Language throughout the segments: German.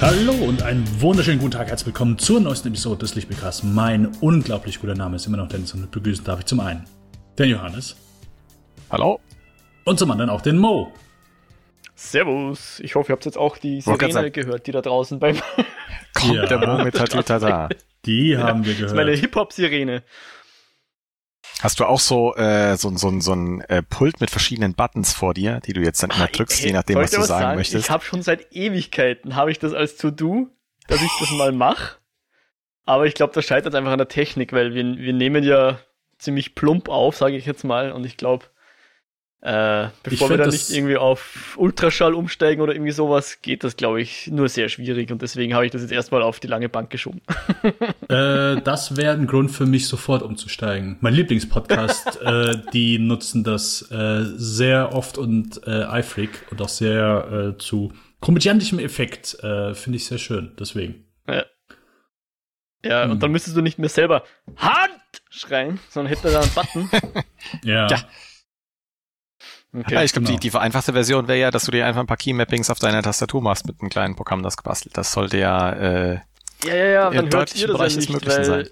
Hallo und einen wunderschönen guten Tag. Herzlich willkommen zur neuesten Episode des Lichtbildcasts. Mein unglaublich guter Name ist immer noch Dennis und begrüßen darf ich zum einen den Johannes. Hallo. Und zum anderen auch den Mo. Servus. Ich hoffe, ihr habt jetzt auch die Sirene gehört, die da draußen beim Kommt ja. der Mo mit Tatütata. Die haben wir gehört. Das ist meine Hip-Hop-Sirene. Hast du auch so, äh, so, so, so ein äh, Pult mit verschiedenen Buttons vor dir, die du jetzt dann immer drückst, je nachdem, was du sagen, sagen, möchtest? Ich habe schon seit Ewigkeiten, habe ich das als To-Do, dass ich das mal mache. Aber ich glaube, das scheitert einfach an der Technik, weil wir, wir nehmen ja ziemlich plump auf, sage ich jetzt mal. Und ich glaube, äh, bevor wir dann nicht irgendwie auf Ultraschall umsteigen oder irgendwie sowas, geht das, glaube ich, nur sehr schwierig. Und deswegen habe ich das jetzt erstmal auf die lange Bank geschoben. äh, das wäre ein Grund für mich, sofort umzusteigen. Mein Lieblingspodcast, äh, die nutzen das äh, sehr oft und äh, eifrig und auch sehr äh, zu komödiantischem Effekt. Äh, Finde ich sehr schön, deswegen. Ja. Ja, hm. und dann müsstest du nicht mehr selber Hand schreien, sondern hätte da einen Button. ja. ja. Okay, ja, ich glaube, genau. die, die vereinfachte Version wäre ja, dass du dir einfach ein paar Key-Mappings auf deiner Tastatur machst mit einem kleinen Programm, das gebastelt. Das sollte ja, äh, ja, ja, ja, dann deutlich hört ihr das ja nicht, weil sein.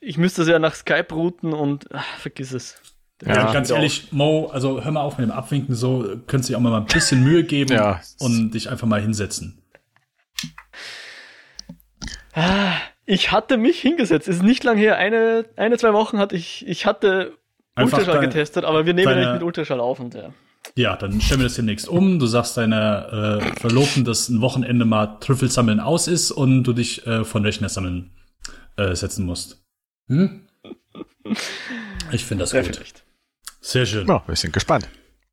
Ich müsste es ja nach Skype routen und ach, vergiss es. Ja, ja ganz ehrlich, Mo, also hör mal auf mit dem Abwinken so, könntest du dir auch mal ein bisschen Mühe geben ja. und dich einfach mal hinsetzen. Ah, ich hatte mich hingesetzt. Es ist nicht lang her. Eine, eine, zwei Wochen hatte ich, ich hatte Einfach Ultraschall deine, getestet, aber wir nehmen deine, ja nicht mit Ultraschall auf und ja. Ja, dann stellen wir das demnächst um. Du sagst deiner äh, Verlobten, dass ein Wochenende mal Trüffelsammeln aus ist und du dich äh, von Rechner sammeln äh, setzen musst. Hm? Ich finde das Sehr gut. Vielleicht. Sehr schön. Ja, wir sind gespannt.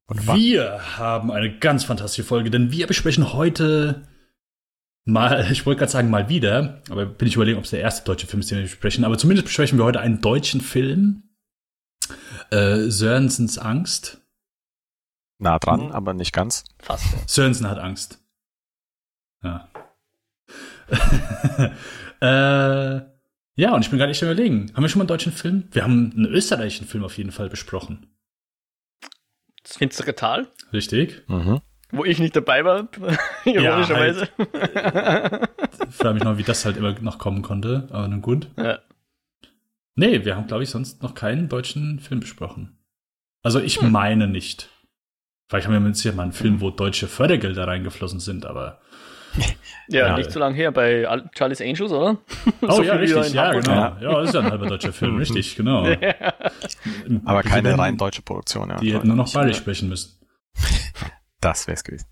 Wunderbar. Wir haben eine ganz fantastische Folge, denn wir besprechen heute mal, ich wollte gerade sagen mal wieder, aber bin ich überlegen, ob es der erste deutsche Film ist, den wir besprechen, aber zumindest besprechen wir heute einen deutschen Film, äh, Sörensens Angst. Nah dran, mhm. aber nicht ganz. Fast. Sörensen hat Angst. Ja. äh, ja, und ich bin gar nicht überlegen. Haben wir schon mal einen deutschen Film? Wir haben einen österreichischen Film auf jeden Fall besprochen. Das finstere Tal. Richtig. Mhm. Wo ich nicht dabei war, ironischerweise. Ja, halt. frage mich noch, wie das halt immer noch kommen konnte, aber nun gut. Ja. Nee, wir haben, glaube ich, sonst noch keinen deutschen Film besprochen. Also ich hm. meine nicht. Vielleicht haben wir mit Sicherheit mal einen Film, wo deutsche Fördergelder reingeflossen sind, aber. Ja, ja nicht so lange her bei Charlie's Angels, oder? Oh so ja, richtig, ja, genau. Ja. ja, ist ja ein halber deutscher Film, richtig, genau. aber keine rein deutsche Produktion, ja. Die hätten nur noch bayerisch sprechen müssen. Das wär's gewesen.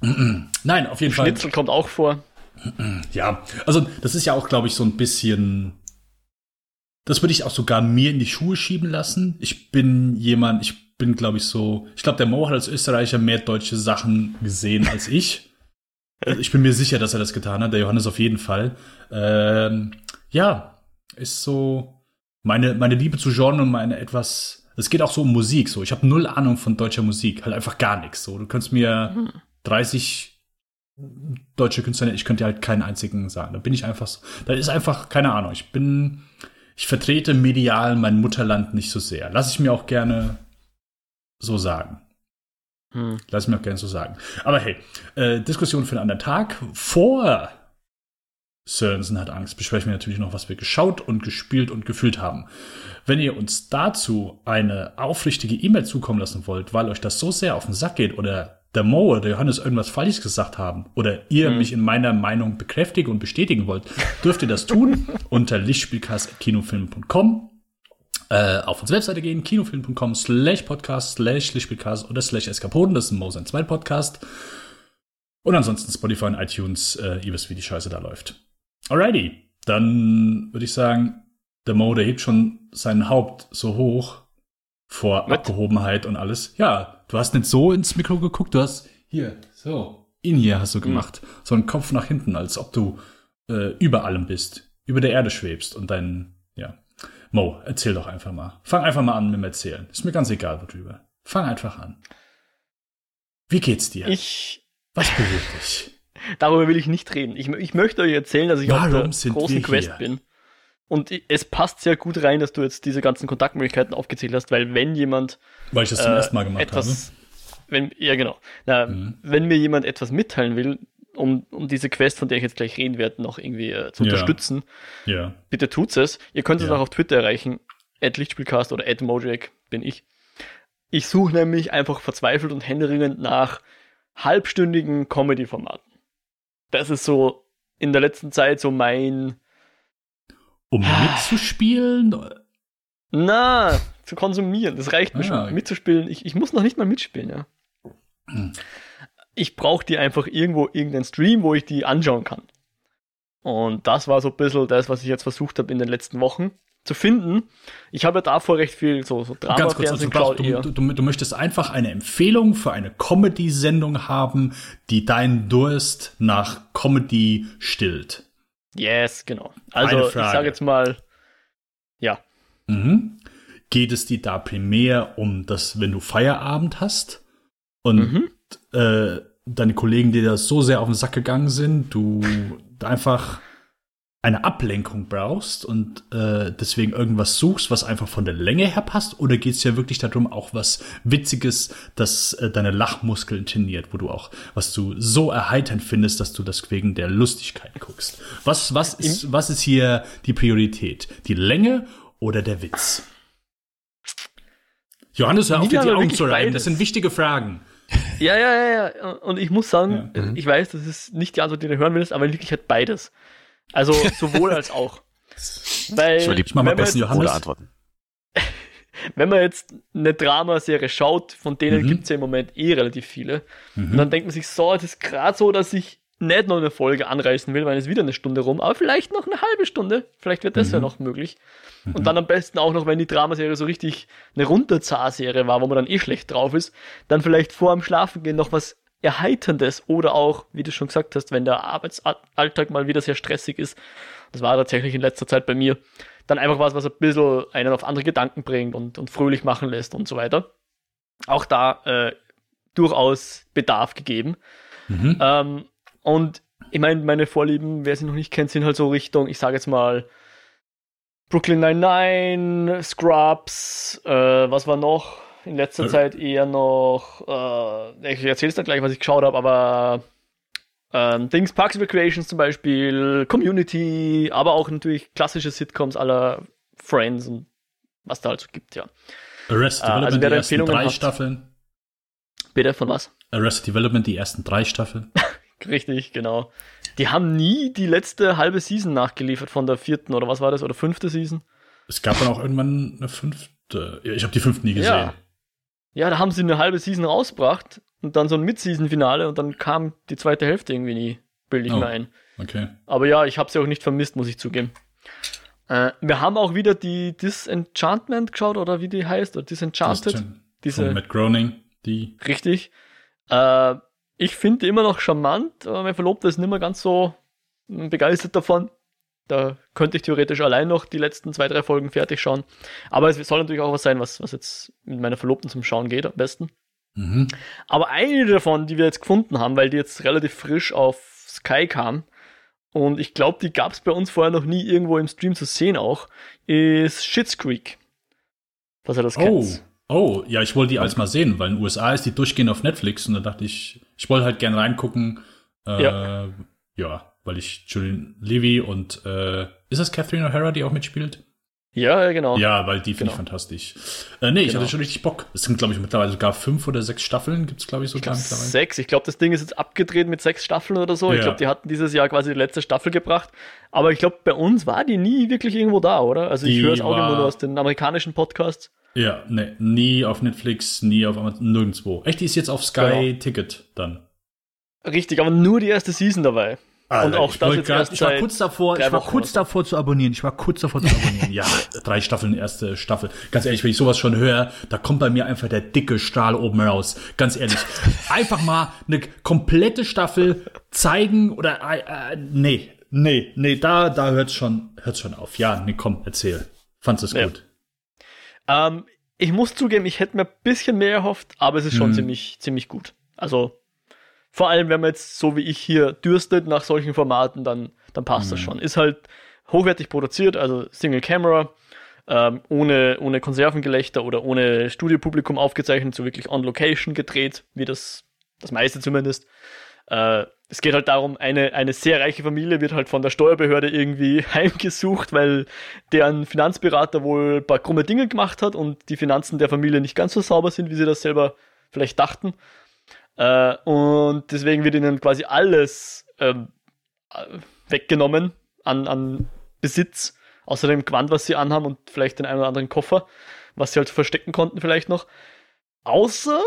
Nein, auf jeden Schnitzel Fall. Schnitzel kommt auch vor. Ja, also das ist ja auch, glaube ich, so ein bisschen das würde ich auch sogar mir in die Schuhe schieben lassen. Ich bin jemand, ich bin, glaube ich, so, ich glaube, der Mo hat als Österreicher mehr deutsche Sachen gesehen als ich. Also ich bin mir sicher, dass er das getan hat, der Johannes auf jeden Fall. Ähm, ja, ist so meine, meine Liebe zu Genre und meine etwas, es geht auch so um Musik, so. Ich habe null Ahnung von deutscher Musik, halt einfach gar nichts, so. Du könntest mir 30 deutsche Künstler, ich könnte dir halt keinen einzigen sagen. Da bin ich einfach so, da ist einfach, keine Ahnung, ich bin, ich vertrete medial mein Mutterland nicht so sehr. Lass ich mir auch gerne so sagen. Hm. Lass ich mir auch gerne so sagen. Aber hey, äh, Diskussion für einen anderen Tag. Vor Sörensen hat Angst besprechen wir natürlich noch, was wir geschaut und gespielt und gefühlt haben. Wenn ihr uns dazu eine aufrichtige E-Mail zukommen lassen wollt, weil euch das so sehr auf den Sack geht oder der Mo oder der Johannes irgendwas Falsches gesagt haben oder ihr mhm. mich in meiner Meinung bekräftigen und bestätigen wollt, dürft ihr das tun unter lichtspielcast.kinofilm.com äh, auf unsere Webseite gehen, kinofilm.com slash podcast slash lichtspielcast oder slash eskapoden, das ist ein Mo sein zweit Podcast. Und ansonsten Spotify und iTunes, äh, ihr wisst, wie die Scheiße da läuft. Alrighty, dann würde ich sagen, der Mo, der hebt schon sein Haupt so hoch vor What? Abgehobenheit und alles. Ja, du hast nicht so ins Mikro geguckt, du hast hier, so, in hier hast du hm. gemacht. Mhm. So einen Kopf nach hinten, als ob du äh, über allem bist, über der Erde schwebst und dein, ja. Mo, erzähl doch einfach mal. Fang einfach mal an mit dem Erzählen. Ist mir ganz egal, worüber. Fang einfach an. Wie geht's dir? Ich. Was bewegt dich? Darüber will ich nicht reden. Ich, ich möchte euch erzählen, dass ich Warum auf der großen Quest hier? bin. Und es passt sehr gut rein, dass du jetzt diese ganzen Kontaktmöglichkeiten aufgezählt hast, weil wenn jemand. Weil ich das zum äh, ersten Mal gemacht etwas, habe. Wenn, ja, genau. Na, mhm. Wenn mir jemand etwas mitteilen will um, um diese Quest, von der ich jetzt gleich reden werde, noch irgendwie äh, zu Ja. unterstützen, Ja. bitte tut's es. Ihr könnt es Ja. auch auf Twitter erreichen. Lichtspielcast oder Mojak bin ich. Ich suche nämlich einfach verzweifelt und händeringend nach halbstündigen Comedy-Formaten. Das ist so in der letzten Zeit so mein, Um Ah. mitzuspielen? na, zu konsumieren. Das reicht mir Ah. schon. Mitzuspielen. Ich, ich muss noch nicht mal mitspielen, ja. Hm. Ich brauche die einfach irgendwo, irgendeinen Stream, wo ich die anschauen kann. Und das war so ein bisschen das, was ich jetzt versucht habe in den letzten Wochen zu finden. Ich habe ja davor recht viel so, so Ganz kurz, also Drama-Fernsehen du, du, du, du möchtest einfach eine Empfehlung für eine Comedy-Sendung haben, die deinen Durst nach Comedy stillt. Yes, genau. Also ich sage jetzt mal, ja, Mhm. Geht es dir da primär um das, wenn du Feierabend hast und Mhm. äh, deine Kollegen dir das so sehr auf den Sack gegangen sind, du einfach eine Ablenkung brauchst und äh, deswegen irgendwas suchst, was einfach von der Länge her passt? Oder geht es ja wirklich darum, auch was Witziges, das äh, deine Lachmuskeln trainiert, wo du auch, was du so erheiternd findest, dass du das wegen der Lustigkeit guckst? Was, was, ist, was ist hier die Priorität? Die Länge oder der Witz? Johannes, hör auf, dir die Augen zu reiben. Das sind wichtige Fragen. Ja, ja, ja, ja. Und ich muss sagen, Ja. ich weiß, das ist nicht die Antwort, die du hören willst, aber in Wirklichkeit beides. Also sowohl als auch. Weil, Ich mach mal man besten Johannes. Oder antworten. wenn man jetzt eine Dramaserie schaut, von denen Mhm. gibt's ja im Moment eh relativ viele, Mhm. und dann denkt man sich, so, es ist gerade so, dass ich nicht noch eine Folge anreißen will, weil es wieder eine Stunde rum, aber vielleicht noch eine halbe Stunde. Vielleicht wird das Mhm. ja noch möglich. Und dann am besten auch noch, wenn die Dramaserie so richtig eine Runterzah-Serie war, wo man dann eh schlecht drauf ist, dann vielleicht vor dem Schlafengehen noch was Erheiterndes oder auch, wie du schon gesagt hast, wenn der Arbeitsalltag mal wieder sehr stressig ist. Das war tatsächlich in letzter Zeit bei mir. Dann einfach was, was ein bisschen einen auf andere Gedanken bringt und, und fröhlich machen lässt und so weiter. Auch da äh, durchaus Bedarf gegeben. Mhm. Ähm, und ich meine, meine Vorlieben, wer sie noch nicht kennt, sind halt so Richtung, ich sage jetzt mal, Brooklyn Nine-Nine, Scrubs, äh, was war noch? In letzter Äh. Zeit eher noch, äh, ich erzähl's dann gleich, was ich geschaut habe, aber ähm, Dings, Parks and Recreations zum Beispiel, Community, aber auch natürlich klassische Sitcoms aller Friends und was da halt so gibt, ja. Arrested Ah, Development, also wer die ersten drei hat. Staffeln. Bitte, von was? Arrested Development, die ersten drei Staffeln. Richtig, genau. Die haben nie die letzte halbe Season nachgeliefert von der vierten oder was war das oder fünfte Season. Es gab dann auch irgendwann eine fünfte. Ich habe die fünfte nie gesehen. Ja. Ja, da haben sie eine halbe Season rausgebracht und dann so ein Mid-Season-Finale und dann kam die zweite Hälfte irgendwie nie, bilde ich Oh. mir ein. Okay. Aber ja, ich habe sie auch nicht vermisst, muss ich zugeben. Äh, wir haben auch wieder die Disenchantment geschaut oder wie die heißt oder Disenchanted. Schon Diese Von Matt Groening, die. Richtig. Äh, ich finde die immer noch charmant, aber mein Verlobter ist nicht mehr ganz so begeistert davon. Da könnte ich theoretisch allein noch die letzten zwei, drei Folgen fertig schauen. Aber es soll natürlich auch was sein, was, was jetzt mit meiner Verlobten zum Schauen geht, am besten. Mhm. Aber eine davon, die wir jetzt gefunden haben, weil die jetzt relativ frisch auf Sky kam, und ich glaube, die gab es bei uns vorher noch nie irgendwo im Stream zu sehen auch, ist Schitt's Creek. Was er das Oh. kennt. Oh, ja, ich wollte die als mal sehen, weil in den USA ist die durchgehend auf Netflix und da dachte ich, ich wollte halt gerne reingucken. Äh, Ja. ja. Weil ich Julian Levy und äh, ist das Catherine O'Hara, die auch mitspielt? Ja, genau. Ja, weil die finde ich Genau. fantastisch. Äh, nee, ich Genau. hatte schon richtig Bock. Es sind, glaube ich, mittlerweile sogar fünf oder sechs Staffeln, gibt's glaube ich, Ich sogar glaub, mittlerweile. sechs. Ich glaube, das Ding ist jetzt abgedreht mit sechs Staffeln oder so. Ich Ja. glaube, die hatten dieses Jahr quasi die letzte Staffel gebracht. Aber ich glaube, bei uns war die nie wirklich irgendwo da, oder? Also ich höre es auch immer nur aus den amerikanischen Podcasts. Ja, nee, nie auf Netflix, nie auf Amazon, nirgendwo. Echt, die ist jetzt auf Sky Genau. Ticket dann. Richtig, aber nur die erste Season dabei. Und auch ich das jetzt grad- erst ich war kurz davor, ich war Wochen kurz davor zu abonnieren. Ich war kurz davor zu abonnieren. ja, drei Staffeln, erste Staffel. Ganz ehrlich, wenn ich sowas schon höre, da kommt bei mir einfach der dicke Strahl oben raus. Ganz ehrlich. Einfach mal eine komplette Staffel zeigen oder, äh, äh, nee, nee, nee, da, da hört's schon, hört's schon auf. Ja, nee, komm, erzähl. Fandst es Ja. gut? Ähm, ich muss zugeben, ich hätte mir ein bisschen mehr erhofft, aber es ist schon Mhm. ziemlich, ziemlich gut. Also, vor allem, wenn man jetzt so wie ich hier dürstet nach solchen Formaten, dann, dann passt das Mhm. schon. Ist halt hochwertig produziert, also Single Camera, ähm, ohne, ohne Konservengelächter oder ohne Studiopublikum aufgezeichnet, so wirklich on location gedreht, wie das, das meiste zumindest. Äh, es geht halt darum, eine, eine sehr reiche Familie wird halt von der Steuerbehörde irgendwie heimgesucht, weil deren Finanzberater wohl ein paar krumme Dinge gemacht hat und die Finanzen der Familie nicht ganz so sauber sind, wie sie das selber vielleicht dachten. Äh, und deswegen wird ihnen quasi alles ähm, weggenommen an, an Besitz, außer dem Gewand, was sie anhaben und vielleicht den einen oder anderen Koffer, was sie halt verstecken konnten vielleicht noch. Außer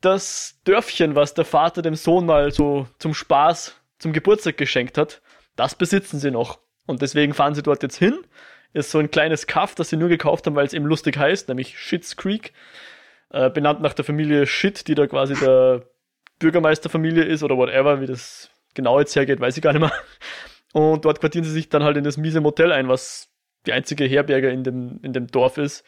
das Dörfchen, was der Vater dem Sohn mal so zum Spaß zum Geburtstag geschenkt hat, das besitzen sie noch. Und deswegen fahren sie dort jetzt hin. Ist so ein kleines Kaff, das sie nur gekauft haben, weil es eben lustig heißt, nämlich Shits Creek. Äh, benannt nach der Familie Shit, die da quasi der Bürgermeisterfamilie ist oder whatever, wie das genau jetzt hergeht, weiß ich gar nicht mehr. Und dort quartieren sie sich dann halt in das miese Motel ein, was die einzige Herberge in dem, in dem Dorf ist.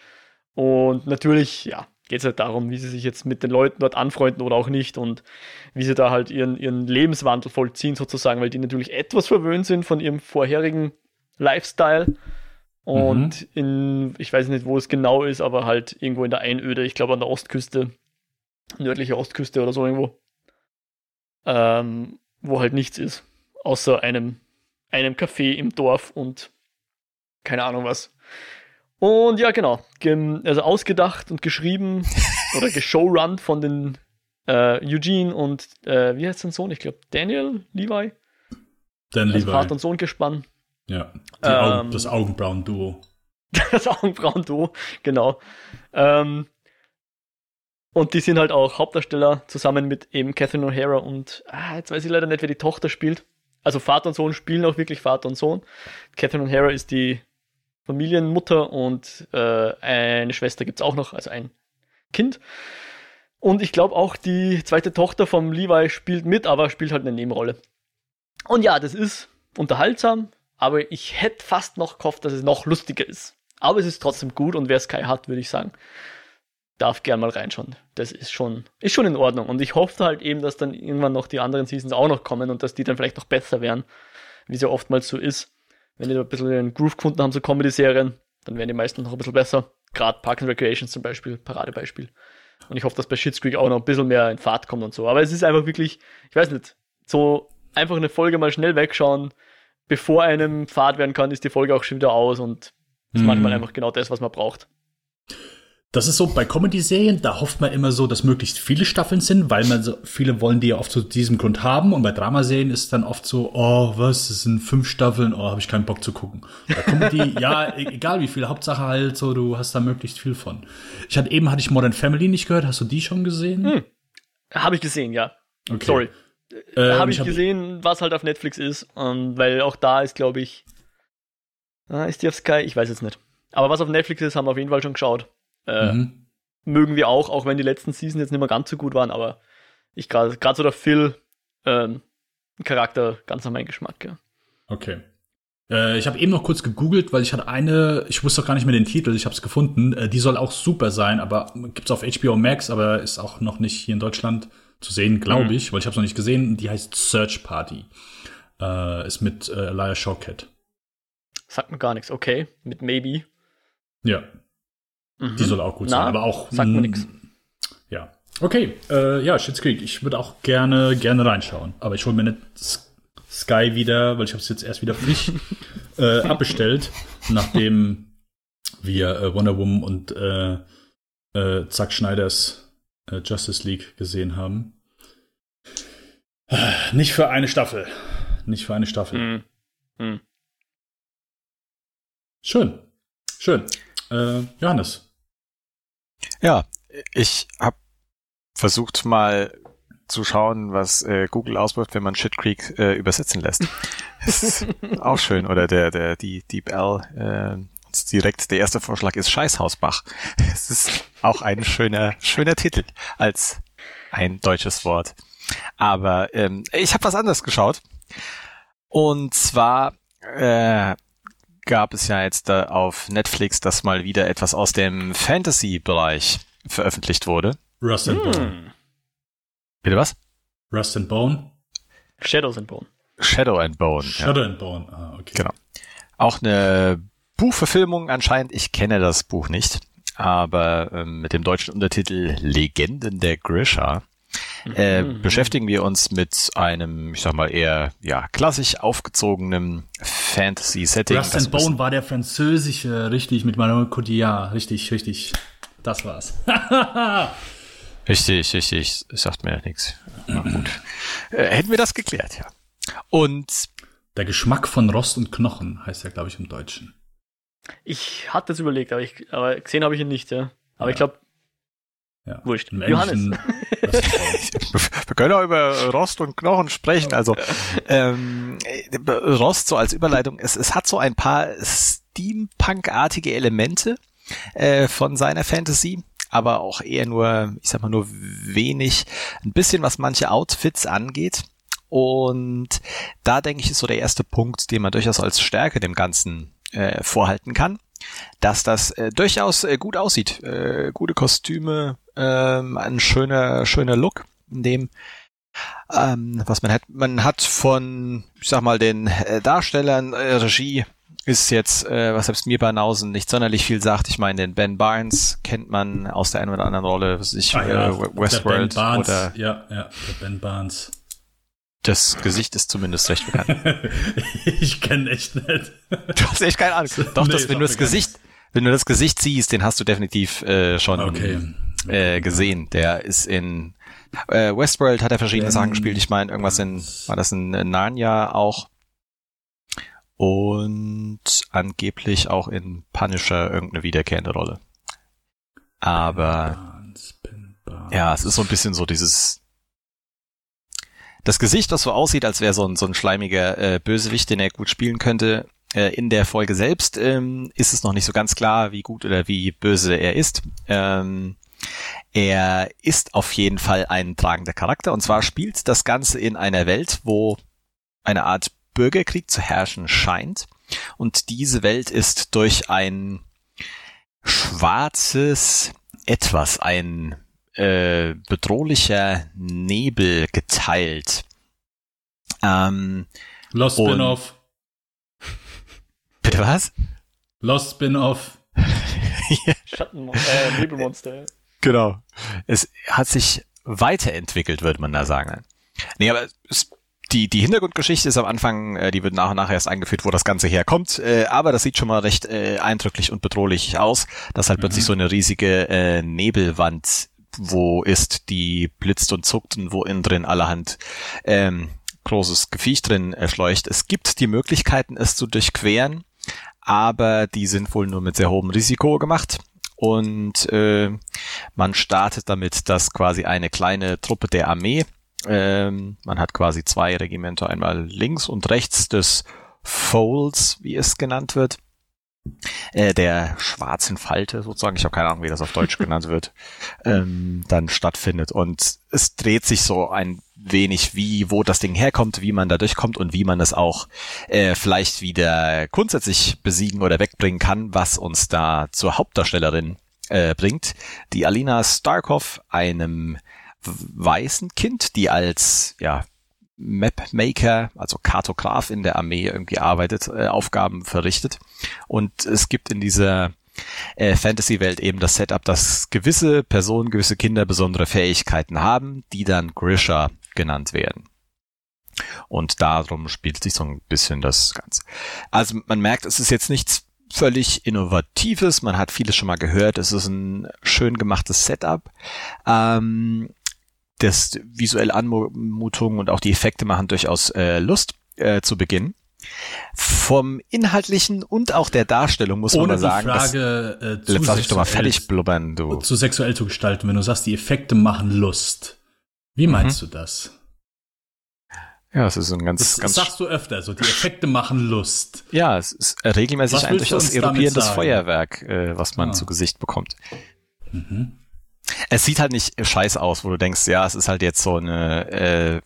Und natürlich, ja, geht es halt darum, wie sie sich jetzt mit den Leuten dort anfreunden oder auch nicht und wie sie da halt ihren, ihren Lebenswandel vollziehen sozusagen, weil die natürlich etwas verwöhnt sind von ihrem vorherigen Lifestyle. Und mhm. in, ich weiß nicht, wo es genau ist, aber halt irgendwo in der Einöde, ich glaube an der Ostküste, nördliche Ostküste oder so irgendwo, ähm, wo halt nichts ist, außer einem, einem Café im Dorf und keine Ahnung was. Und ja, genau. Also ausgedacht und geschrieben oder geshowrun von den äh, Eugene und äh, wie heißt sein Sohn? Ich glaube Daniel Levi. Dan also Levi. Vater und Sohn gespannt. Ja, ähm, das Augenbrauen-Duo. das Augenbrauen-Duo, genau. Ähm, und die sind halt auch Hauptdarsteller zusammen mit eben Catherine O'Hara und ah, jetzt weiß ich leider nicht, wer die Tochter spielt. Also Vater und Sohn spielen auch wirklich Vater und Sohn. Catherine O'Hara ist die Familienmutter und äh, eine Schwester gibt es auch noch, also ein Kind. Und ich glaube auch die zweite Tochter vom Levi spielt mit, aber spielt halt eine Nebenrolle. Und ja, das ist unterhaltsam, aber ich hätte fast noch gehofft, dass es noch lustiger ist. Aber es ist trotzdem gut und wer Sky hat, würde ich sagen, darf gern mal reinschauen. Das ist schon, ist schon in Ordnung. Und ich hoffe halt eben, dass dann irgendwann noch die anderen Seasons auch noch kommen und dass die dann vielleicht noch besser werden, wie es ja oftmals so ist wenn die ein bisschen einen Groove gefunden haben, so Comedy-Serien, dann werden die meisten noch ein bisschen besser. Gerade Park and Recreations zum Beispiel, Paradebeispiel. Und ich hoffe, dass bei Schitt's Creek auch noch ein bisschen mehr in Fahrt kommt und so. Aber es ist einfach wirklich, ich weiß nicht, so einfach eine Folge mal schnell wegschauen, bevor einem Fahrt werden kann, ist die Folge auch schon wieder aus und ist mm. manchmal einfach genau das, was man braucht. Das ist so bei Comedy-Serien, da hofft man immer so, dass möglichst viele Staffeln sind, weil man so, viele wollen die ja oft zu diesem Grund haben. Und bei Dramaserien ist dann oft so, oh, was, das sind fünf Staffeln, oh, habe ich keinen Bock zu gucken. Bei Comedy, ja, e-, egal wie viel, Hauptsache halt so, du hast da möglichst viel von. Ich hatte eben, hatte ich Modern Family nicht gehört, hast du die schon gesehen? Hm. Habe ich gesehen, ja. Okay. Sorry. Äh, habe ich, hab gesehen, was halt auf Netflix ist, und weil auch da ist, glaube ich, ah, ist die auf Sky? Ich weiß jetzt nicht. Aber was auf Netflix ist, haben wir auf jeden Fall schon geschaut. Äh, mhm. Mögen wir auch, auch wenn die letzten Season jetzt nicht mehr ganz so gut waren, aber ich gerade gerade so der Phil ähm, Charakter ganz nach meinem Geschmack, ja. Okay. Äh, ich habe eben noch kurz gegoogelt, weil ich hatte eine, ich wusste auch gar nicht mehr den Titel, ich habe es gefunden. Äh, die soll auch super sein, aber gibt's auf HBO Max, aber ist auch noch nicht hier in Deutschland zu sehen, glaube mhm. ich, weil ich habe es noch nicht gesehen. Die heißt Search Party. Äh, ist mit äh, Elia Shawkat. Sagt mir gar nichts. Okay, mit Maybe. Ja, Mhm. Die soll auch gut Na, sein, aber auch. Sagt mir nichts. Ja. Okay, äh, ja, Shit's Creek. Ich würde auch gerne, gerne reinschauen. Aber ich hole mir nicht Sky wieder, weil ich habe es jetzt erst wieder frisch äh, abbestellt, nachdem wir äh, Wonder Woman und äh, äh, Zack Schneiders äh, Justice League gesehen haben. Nicht für eine Staffel. Nicht für eine Staffel. Mhm. Mhm. Schön. Schön. Äh, Johannes. Ja, ich habe versucht mal zu schauen, was äh, Google auswirft, wenn man Shit Creek äh, übersetzen lässt. ist auch schön. Oder der, der, die Deep L, äh, direkt der erste Vorschlag ist Scheißhausbach. Es ist auch ein schöner, schöner Titel als ein deutsches Wort. Aber ähm, ich habe was anderes geschaut. Und zwar äh, gab es ja jetzt äh, auf Netflix, dass mal wieder etwas aus dem Fantasy-Bereich veröffentlicht wurde. Rust and hm. Bone. Bitte was? Rust and Bone. Shadows and Bone. Shadow and Bone. Shadow ja. and Bone, ah, okay. Genau. Auch eine Buchverfilmung anscheinend. Ich kenne das Buch nicht, aber ähm, mit dem deutschen Untertitel Legenden der Grisha äh, mhm. beschäftigen wir uns mit einem, ich sag mal, eher ja klassisch aufgezogenen Fantasy-Setting. Rust and Bone war der französische, richtig, mit Manuel Cotillard, richtig, richtig. Das war's. richtig, richtig, sagt mir ja nichts. gut. Äh, hätten wir das geklärt, ja. Und der Geschmack von Rost und Knochen heißt ja, glaube ich, im Deutschen. Ich hatte es überlegt, aber, ich, aber gesehen habe ich ihn nicht, ja. Aber ja. ich glaube, ja. Wurscht. Johannes. Wir können auch über Rost und Knochen sprechen. Also ähm, Rost so als Überleitung, es, es hat so ein paar Steampunk-artige Elemente äh, von seiner Fantasy, aber auch eher nur, ich sag mal nur wenig, ein bisschen was manche Outfits angeht. Und da denke ich, ist so der erste Punkt, den man durchaus als Stärke dem Ganzen äh, vorhalten kann, dass das äh, durchaus äh, gut aussieht. Äh, gute Kostüme, ähm, ein schöner, schöner Look, in dem ähm, was man hat. Man hat von, ich sag mal, den äh, Darstellern äh, Regie ist jetzt, äh, was selbst mir bei Nausen nicht sonderlich viel sagt. Ich meine, den Ben Barnes kennt man aus der einen oder anderen Rolle, was ich, ah, ja, äh, Westworld oder ja, ja, der Ben Barnes. Das Gesicht ist zumindest recht bekannt. ich kenne echt nicht. Du hast echt keine Ahnung. Doch, nee, das, wenn du das Gesicht, wenn du das Gesicht siehst, den hast du definitiv äh, schon okay. äh, gesehen. Der ist in äh, Westworld hat er verschiedene Sachen gespielt. Ich meine, irgendwas in, war das in Narnia auch? Und angeblich auch in Punisher irgendeine wiederkehrende Rolle. Aber ja, es ist so ein bisschen so dieses das Gesicht, das so aussieht, als wäre so ein, so ein schleimiger äh, Bösewicht, den er gut spielen könnte. Äh, in der Folge selbst ähm, ist es noch nicht so ganz klar, wie gut oder wie böse er ist. Ähm, er ist auf jeden Fall ein tragender Charakter und zwar spielt das Ganze in einer Welt, wo eine Art Bürgerkrieg zu herrschen scheint und diese Welt ist durch ein schwarzes etwas, ein äh, bedrohlicher Nebel geteilt. Ähm, Lost Spin-off. Bitte was? Lost Spin-off. Schattenmonster, äh, Nebelmonster. Genau. Es hat sich weiterentwickelt, würde man da sagen. Nee, aber es, die, die Hintergrundgeschichte ist am Anfang, äh, die wird nach und nach erst eingeführt, wo das Ganze herkommt. Äh, aber das sieht schon mal recht äh, eindrücklich und bedrohlich aus, dass halt mhm. plötzlich so eine riesige äh, Nebelwand wo ist, die blitzt und zuckt und wo innen drin allerhand ähm, großes Gefiech drin erschleucht. Es gibt die Möglichkeiten, es zu durchqueren, aber die sind wohl nur mit sehr hohem Risiko gemacht. Und äh, man startet damit, dass quasi eine kleine Truppe der Armee, ähm, man hat quasi zwei Regimenter, einmal links und rechts des Folds, wie es genannt wird, äh, der schwarzen Falte sozusagen, ich habe keine Ahnung, wie das auf Deutsch genannt wird, ähm, dann stattfindet. Und es dreht sich so ein wenig, wie, wo das Ding herkommt, wie man da durchkommt und wie man es auch äh, vielleicht wieder grundsätzlich besiegen oder wegbringen kann, was uns da zur Hauptdarstellerin äh, bringt. Die Alina Starkov, einem weißen Kind, die als ja Mapmaker, also Kartograf in der Armee irgendwie arbeitet, äh, Aufgaben verrichtet. Und es gibt in dieser äh, Fantasy-Welt eben das Setup, dass gewisse Personen, gewisse Kinder besondere Fähigkeiten haben, die dann Grisha genannt werden. Und darum spielt sich so ein bisschen das Ganze. Also man merkt, es ist jetzt nichts völlig Innovatives, man hat vieles schon mal gehört, es ist ein schön gemachtes Setup. Ähm, das visuelle Anmutung und auch die Effekte machen durchaus äh, Lust äh, zu Beginn. Vom Inhaltlichen und auch der Darstellung muss Ohne man sagen. Frage, dass, äh, zu lass ich doch mal fertig blubbern, du. Zu sexuell zu gestalten, wenn du sagst, die Effekte machen Lust. Wie meinst mhm. du das? Ja, es ist ein ganz, das ganz. sagst du öfter, so die Effekte machen Lust. Ja, es ist regelmäßig ein durchaus erupierendes Feuerwerk, äh, was man ah. zu Gesicht bekommt. Mhm es sieht halt nicht scheiße aus, wo du denkst, ja, es ist halt jetzt so eine äh,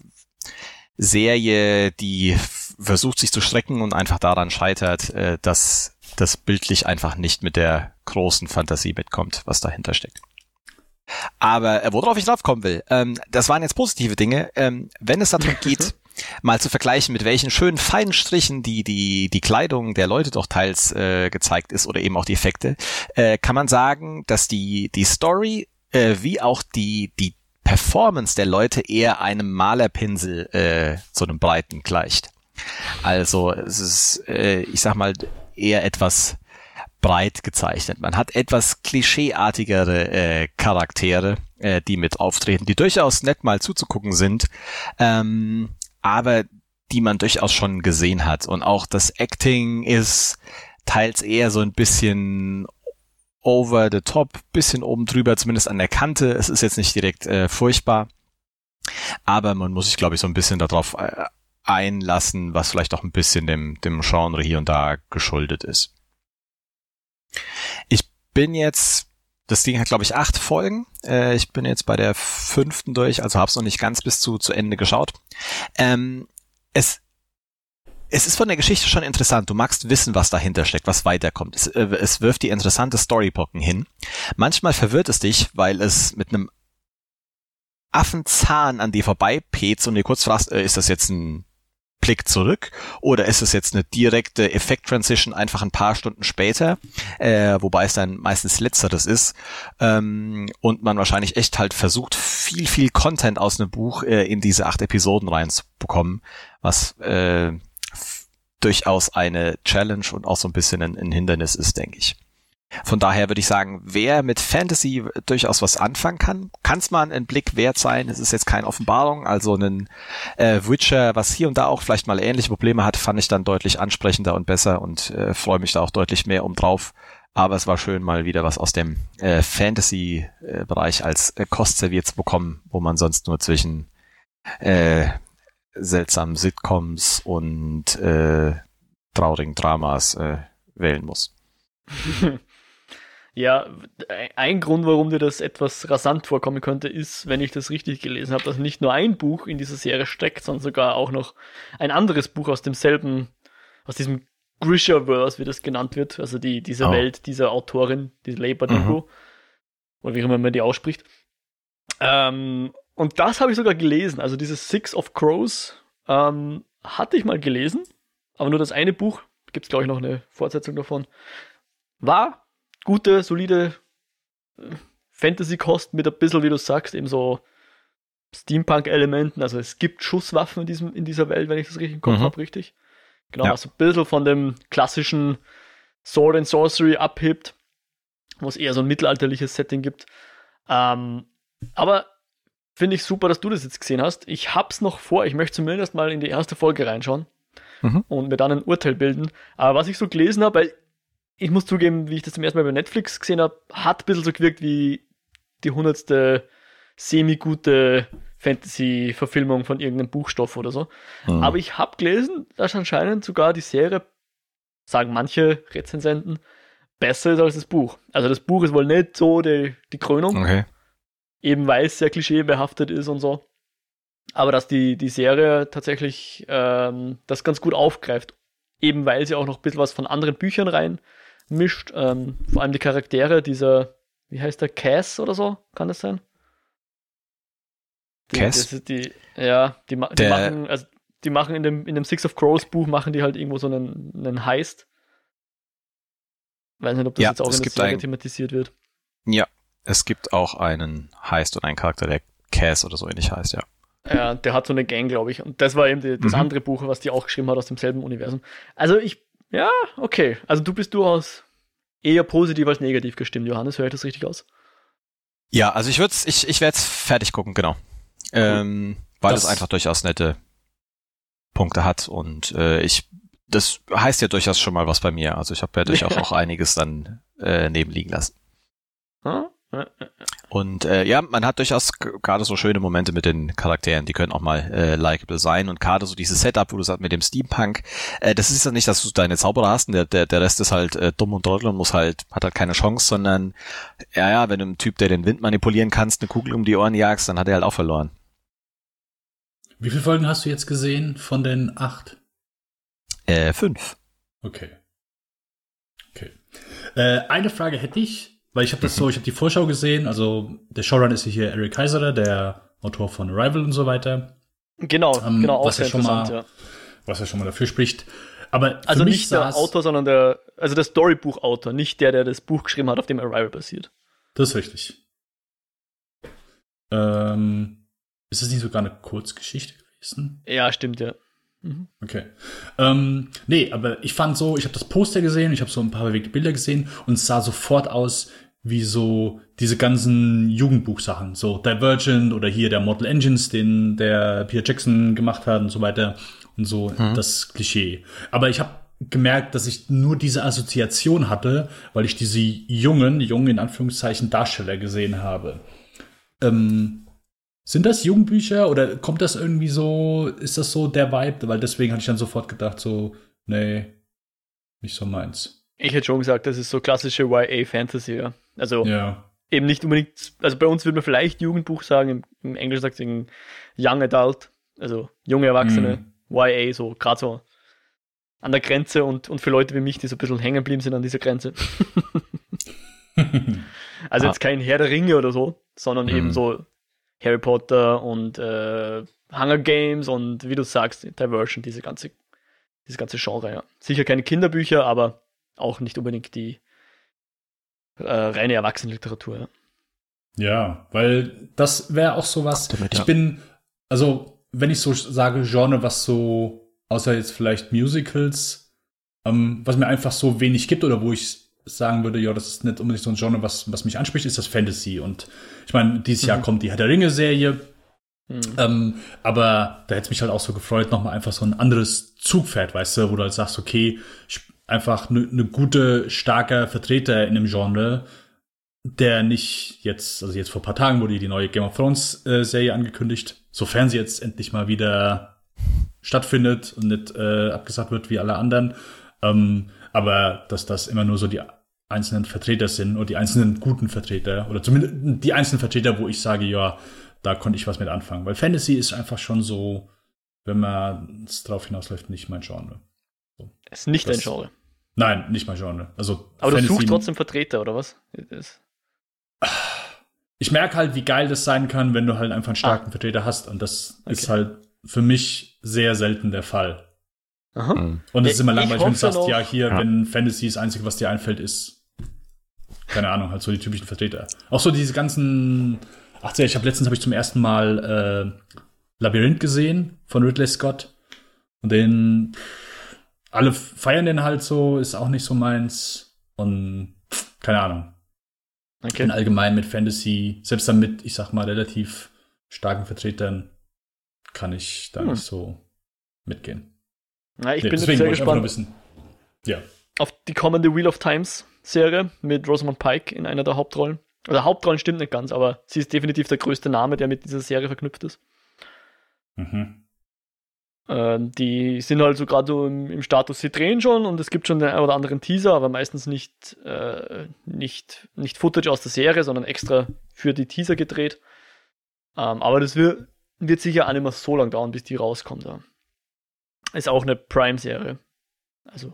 Serie, die versucht sich zu strecken und einfach daran scheitert, äh, dass das bildlich einfach nicht mit der großen Fantasie mitkommt, was dahinter steckt. Aber äh, worauf ich drauf kommen will, ähm, das waren jetzt positive Dinge. Ähm, wenn es darum geht, mal zu vergleichen, mit welchen schönen feinen Strichen die die die Kleidung der Leute doch teils äh, gezeigt ist oder eben auch die Effekte, äh, kann man sagen, dass die die Story äh, wie auch die, die Performance der Leute eher einem Malerpinsel, äh, so einem breiten gleicht. Also es ist, äh, ich sag mal, eher etwas breit gezeichnet. Man hat etwas klischeeartigere äh, Charaktere, äh, die mit auftreten, die durchaus nett mal zuzugucken sind, ähm, aber die man durchaus schon gesehen hat. Und auch das Acting ist teils eher so ein bisschen over the top, bisschen oben drüber, zumindest an der Kante. Es ist jetzt nicht direkt äh, furchtbar, aber man muss sich, glaube ich, so ein bisschen darauf äh, einlassen, was vielleicht auch ein bisschen dem, dem Genre hier und da geschuldet ist. Ich bin jetzt, das Ding hat, glaube ich, acht Folgen. Äh, ich bin jetzt bei der fünften durch, also habe es noch nicht ganz bis zu, zu Ende geschaut. Ähm, es es ist von der Geschichte schon interessant. Du magst wissen, was dahinter steckt, was weiterkommt. Es, äh, es wirft die interessante Storybocken hin. Manchmal verwirrt es dich, weil es mit einem Affenzahn an dir vorbei pets und dir kurz fragst, äh, ist das jetzt ein Blick zurück? Oder ist es jetzt eine direkte Effekt-Transition einfach ein paar Stunden später, äh, wobei es dann meistens letzteres ist. Ähm, und man wahrscheinlich echt halt versucht, viel, viel Content aus einem Buch äh, in diese acht Episoden reinzubekommen, was äh, durchaus eine Challenge und auch so ein bisschen ein, ein Hindernis ist, denke ich. Von daher würde ich sagen, wer mit Fantasy durchaus was anfangen kann, kann es mal einen Blick wert sein. Es ist jetzt keine Offenbarung, also ein äh, Witcher, was hier und da auch vielleicht mal ähnliche Probleme hat, fand ich dann deutlich ansprechender und besser und äh, freue mich da auch deutlich mehr um drauf. Aber es war schön, mal wieder was aus dem äh, Fantasy-Bereich als äh, Kost serviert zu bekommen, wo man sonst nur zwischen äh, seltsamen Sitcoms und äh, traurigen Dramas äh, wählen muss. Ja, ein Grund, warum dir das etwas rasant vorkommen könnte, ist, wenn ich das richtig gelesen habe, dass nicht nur ein Buch in dieser Serie steckt, sondern sogar auch noch ein anderes Buch aus demselben, aus diesem Grishaverse, wie das genannt wird, also die, diese oh. Welt dieser Autorin, die Labor mhm. oder wie immer man die ausspricht. Ähm, und das habe ich sogar gelesen. Also dieses Six of Crows ähm, hatte ich mal gelesen, aber nur das eine Buch, gibt es glaube ich noch eine Fortsetzung davon, war gute, solide äh, Fantasy-Kost mit ein bisschen, wie du sagst, eben so Steampunk-Elementen. Also es gibt Schusswaffen in, diesem, in dieser Welt, wenn ich das richtig im Kopf mhm. habe, richtig? Genau, ja. also ein bisschen von dem klassischen Sword and Sorcery abhebt, wo es eher so ein mittelalterliches Setting gibt. Ähm, aber finde ich super, dass du das jetzt gesehen hast. Ich hab's noch vor, ich möchte zumindest mal in die erste Folge reinschauen mhm. und mir dann ein Urteil bilden. Aber was ich so gelesen habe, weil ich muss zugeben, wie ich das zum ersten Mal bei Netflix gesehen habe, hat ein bisschen so gewirkt wie die hundertste semi-gute Fantasy-Verfilmung von irgendeinem Buchstoff oder so. Mhm. Aber ich habe gelesen, dass anscheinend sogar die Serie, sagen manche Rezensenten, besser ist als das Buch. Also das Buch ist wohl nicht so die, die Krönung. Okay eben weil es sehr klischeebehaftet ist und so. Aber dass die, die Serie tatsächlich ähm, das ganz gut aufgreift. Eben weil sie auch noch ein bisschen was von anderen Büchern rein mischt. Ähm, vor allem die Charaktere, dieser, wie heißt der, Cass oder so, kann das sein? Die, Cass? Die, ja, die, die der, machen, also die machen in dem, in dem Six of Crows Buch, machen die halt irgendwo so einen, einen Heist. Weiß nicht, ob das ja, jetzt auch in der Serie thematisiert wird. Ja, es gibt auch einen Heist und einen Charakter, der Cass oder so ähnlich heißt, ja. Ja, der hat so eine Gang, glaube ich. Und das war eben die, das mhm. andere Buch, was die auch geschrieben hat aus demselben Universum. Also ich, ja, okay. Also du bist durchaus eher positiv als negativ gestimmt, Johannes. Hört das richtig aus? Ja, also ich würde ich, ich werde es fertig gucken, genau. Ähm, weil es einfach durchaus nette Punkte hat und äh, ich das heißt ja durchaus schon mal was bei mir. Also ich habe ja durchaus auch einiges dann äh, nebenliegen lassen. Hm? Und äh, ja, man hat durchaus gerade so schöne Momente mit den Charakteren, die können auch mal äh, likable sein und gerade so dieses Setup, wo du sagst mit dem Steampunk, äh, das ist ja nicht, dass du deine Zauberer hast und der, der, der Rest ist halt äh, dumm und trottel und muss halt, hat halt keine Chance, sondern ja, ja, wenn du einem Typ, der den Wind manipulieren kannst, eine Kugel um die Ohren jagst, dann hat er halt auch verloren. Wie viele Folgen hast du jetzt gesehen von den acht? Äh, fünf. Okay. Okay. Äh, eine Frage hätte ich. Weil ich habe das so, ich habe die Vorschau gesehen, also der Showrun ist hier Eric Kaiser, der Autor von Arrival und so weiter. Genau, ähm, genau, auch was ja schon mal, ja. Was ja schon mal dafür spricht. Aber also nicht der Autor, sondern der, also der Storybuch-Autor, nicht der, der das Buch geschrieben hat, auf dem Arrival basiert. Das ist richtig. Ähm, ist das nicht sogar eine Kurzgeschichte gewesen? Ja, stimmt, ja. Okay. Ähm, nee, aber ich fand so, ich habe das Poster gesehen, ich habe so ein paar bewegte Bilder gesehen und es sah sofort aus wie so diese ganzen Jugendbuchsachen, so Divergent oder hier der Model Engines, den der Peter Jackson gemacht hat und so weiter und so mhm. das Klischee. Aber ich habe gemerkt, dass ich nur diese Assoziation hatte, weil ich diese jungen, jungen in Anführungszeichen Darsteller gesehen habe. Ähm, sind das Jugendbücher oder kommt das irgendwie so, ist das so der Vibe? Weil deswegen hatte ich dann sofort gedacht, so, nee, nicht so meins. Ich hätte schon gesagt, das ist so klassische YA-Fantasy, ja. Also ja. eben nicht unbedingt, also bei uns würde man vielleicht Jugendbuch sagen, im, im Englisch sagt es Young Adult, also junge Erwachsene, mm. YA, so gerade so an der Grenze und, und für Leute wie mich, die so ein bisschen hängen geblieben sind an dieser Grenze. also ah. jetzt kein Herr der Ringe oder so, sondern mm. eben so Harry Potter und äh, Hunger Games und wie du sagst, Diversion, diese ganze, diese ganze Genre, ja. Sicher keine Kinderbücher, aber auch nicht unbedingt die äh, reine Erwachsenenliteratur, ja. Ja, weil das wäre auch sowas. Damit, ich ja. bin, also, wenn ich so sage, Genre, was so, außer jetzt vielleicht Musicals, ähm, was mir einfach so wenig gibt oder wo ich sagen würde, ja, das ist nicht unbedingt so ein Genre, was, was mich anspricht, ist das Fantasy. Und ich meine, dieses mhm. Jahr kommt die Herr der Ringe-Serie. Mhm. Ähm, aber da hätte es mich halt auch so gefreut, nochmal einfach so ein anderes Zugpferd, weißt du, wo du halt sagst, okay, einfach eine ne gute, starker Vertreter in dem Genre, der nicht jetzt, also jetzt vor paar Tagen wurde die neue Game of Thrones äh, Serie angekündigt, sofern sie jetzt endlich mal wieder stattfindet und nicht äh, abgesagt wird wie alle anderen. Ähm, aber dass das immer nur so die einzelnen Vertreter sind oder die einzelnen guten Vertreter oder zumindest die einzelnen Vertreter, wo ich sage, ja, da konnte ich was mit anfangen. Weil Fantasy ist einfach schon so, wenn man es drauf hinausläuft, nicht mein Genre. So. Ist nicht das, dein Genre. Nein, nicht mein Genre. Also Aber Fantasy, du suchst trotzdem Vertreter, oder was? Ich merke halt, wie geil das sein kann, wenn du halt einfach einen starken ah. Vertreter hast. Und das okay. ist halt für mich sehr selten der Fall. Aha. Mhm. Und es ist immer langweilig, wenn du sagst, ja, hier, ja. wenn Fantasy das Einzige, was dir einfällt, ist, keine Ahnung, halt so die typischen Vertreter. Auch so diese ganzen, ach ich habe letztens habe ich zum ersten Mal äh, Labyrinth gesehen von Ridley Scott. Und den, alle feiern den halt so, ist auch nicht so meins. Und keine Ahnung. Okay. In allgemein mit Fantasy, selbst dann mit, ich sag mal, relativ starken Vertretern, kann ich da hm. nicht so mitgehen. Na, ich nee, bin jetzt sehr gespannt. Wissen. Ja. Auf die kommende Wheel of Times Serie mit Rosamund Pike in einer der Hauptrollen. Oder Hauptrollen stimmt nicht ganz, aber sie ist definitiv der größte Name, der mit dieser Serie verknüpft ist. Mhm. Äh, die sind halt so gerade so im, im, Status, sie drehen schon und es gibt schon den einen oder anderen Teaser, aber meistens nicht, äh, nicht, nicht Footage aus der Serie, sondern extra für die Teaser gedreht. Ähm, aber das wird, wird sicher auch nicht mehr so lange dauern, bis die rauskommt. Ja. Ist auch eine Prime-Serie. Also,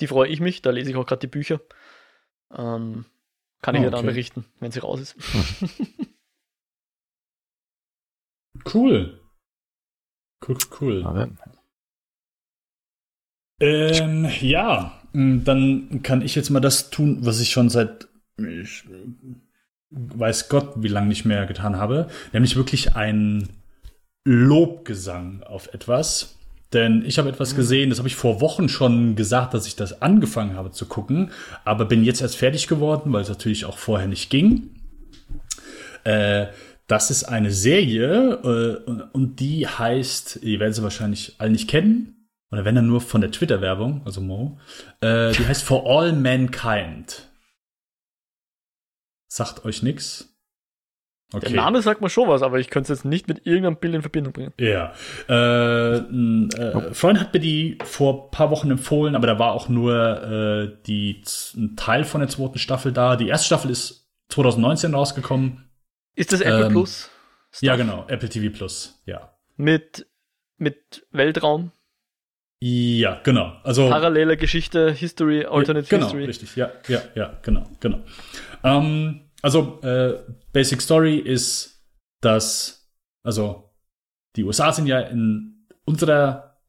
die freue ich mich. Da lese ich auch gerade die Bücher. Ähm, kann ich oh, ja dann berichten, wenn sie raus ist. cool. Cool, cool. Okay. Ähm, ja, dann kann ich jetzt mal das tun, was ich schon seit ich weiß Gott, wie lange nicht mehr getan habe, nämlich wirklich ein Lobgesang auf etwas. Denn ich habe etwas gesehen, das habe ich vor Wochen schon gesagt, dass ich das angefangen habe zu gucken, aber bin jetzt erst fertig geworden, weil es natürlich auch vorher nicht ging. Äh, das ist eine Serie äh, und die heißt, ihr werdet sie wahrscheinlich alle nicht kennen, oder wenn dann nur von der Twitter-Werbung, also Mo, äh, die heißt For All Mankind. Sagt euch nix? Okay. Der Name sagt mir schon was, aber ich könnte es jetzt nicht mit irgendeinem Bild in Verbindung bringen. Ja. Äh, ein äh, Freund hat mir die vor ein paar Wochen empfohlen, aber da war auch nur äh, die, ein Teil von der zweiten Staffel da. Die erste Staffel ist 2019 rausgekommen. Ist das Apple ähm, Plus? Stuff? Ja, genau. Apple TV Plus, ja. Mit, mit Weltraum? Ja, genau. Also parallele Geschichte, History, Alternate ja, genau, History. Richtig, ja, ja, ja, genau, genau. Ähm, also, äh, Basic Story ist, dass, also, die USA sind ja in unserer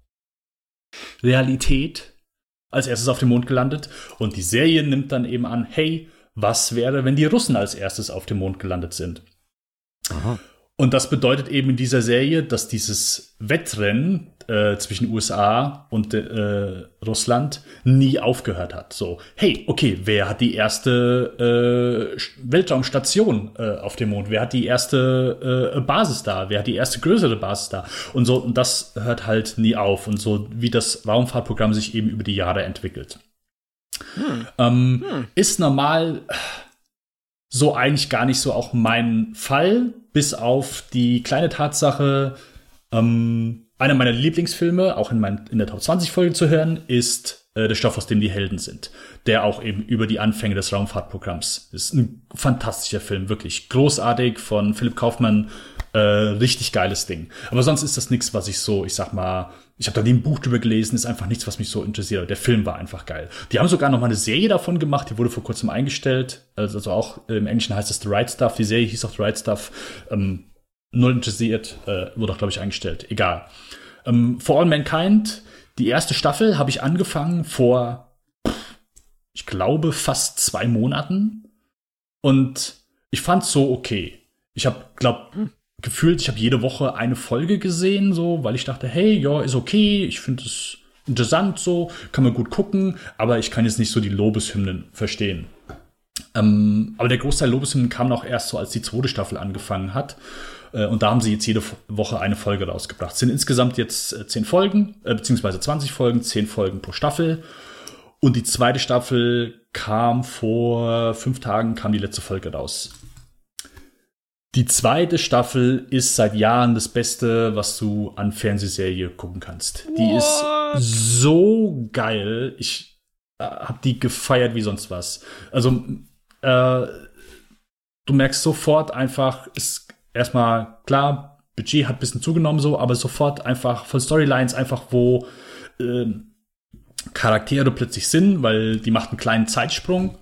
Realität als erstes auf dem Mond gelandet und die Serie nimmt dann eben an, hey, was wäre, wenn die Russen als erstes auf dem Mond gelandet sind? Aha. Und das bedeutet eben in dieser Serie, dass dieses Wettrennen äh, zwischen USA und äh, Russland nie aufgehört hat. So, hey, okay, wer hat die erste äh, Weltraumstation äh, auf dem Mond? Wer hat die erste äh, Basis da? Wer hat die erste größere Basis da? Und so, und das hört halt nie auf. Und so wie das Raumfahrtprogramm sich eben über die Jahre entwickelt. Hm. Ähm, hm. Ist normal so eigentlich gar nicht so auch mein Fall, bis auf die kleine Tatsache, ähm, einer meiner Lieblingsfilme, auch in, mein, in der Top 20 Folge zu hören, ist äh, der Stoff, aus dem die Helden sind, der auch eben über die Anfänge des Raumfahrtprogramms ist. Ein fantastischer Film, wirklich großartig von Philipp Kaufmann, äh, richtig geiles Ding. Aber sonst ist das nichts, was ich so, ich sag mal, ich habe da nie ein Buch drüber gelesen, ist einfach nichts, was mich so interessiert. Der Film war einfach geil. Die haben sogar noch mal eine Serie davon gemacht, die wurde vor kurzem eingestellt. Also auch im Englischen heißt es The Right Stuff. Die Serie hieß auch The Right Stuff. Ähm, null interessiert, äh, wurde auch, glaube ich, eingestellt. Egal. Ähm, For All Mankind, die erste Staffel habe ich angefangen vor, ich glaube, fast zwei Monaten. Und ich fand's so okay. Ich habe, glaub, gefühlt, ich habe jede Woche eine Folge gesehen, so, weil ich dachte, hey, ja, ist okay, ich finde es interessant, so, kann man gut gucken, aber ich kann jetzt nicht so die Lobeshymnen verstehen. Ähm, aber der Großteil Lobeshymnen kam auch erst so, als die zweite Staffel angefangen hat. Äh, und da haben sie jetzt jede Woche eine Folge rausgebracht. Es sind insgesamt jetzt äh, zehn Folgen, äh, beziehungsweise 20 Folgen, zehn Folgen pro Staffel. Und die zweite Staffel kam vor fünf Tagen, kam die letzte Folge raus. Die zweite Staffel ist seit Jahren das Beste, was du an Fernsehserie gucken kannst. What? Die ist so geil. Ich äh, hab die gefeiert wie sonst was. Also, äh, du merkst sofort einfach, ist erstmal klar, Budget hat ein bisschen zugenommen so, aber sofort einfach von Storylines einfach, wo äh, Charaktere plötzlich sind, weil die macht einen kleinen Zeitsprung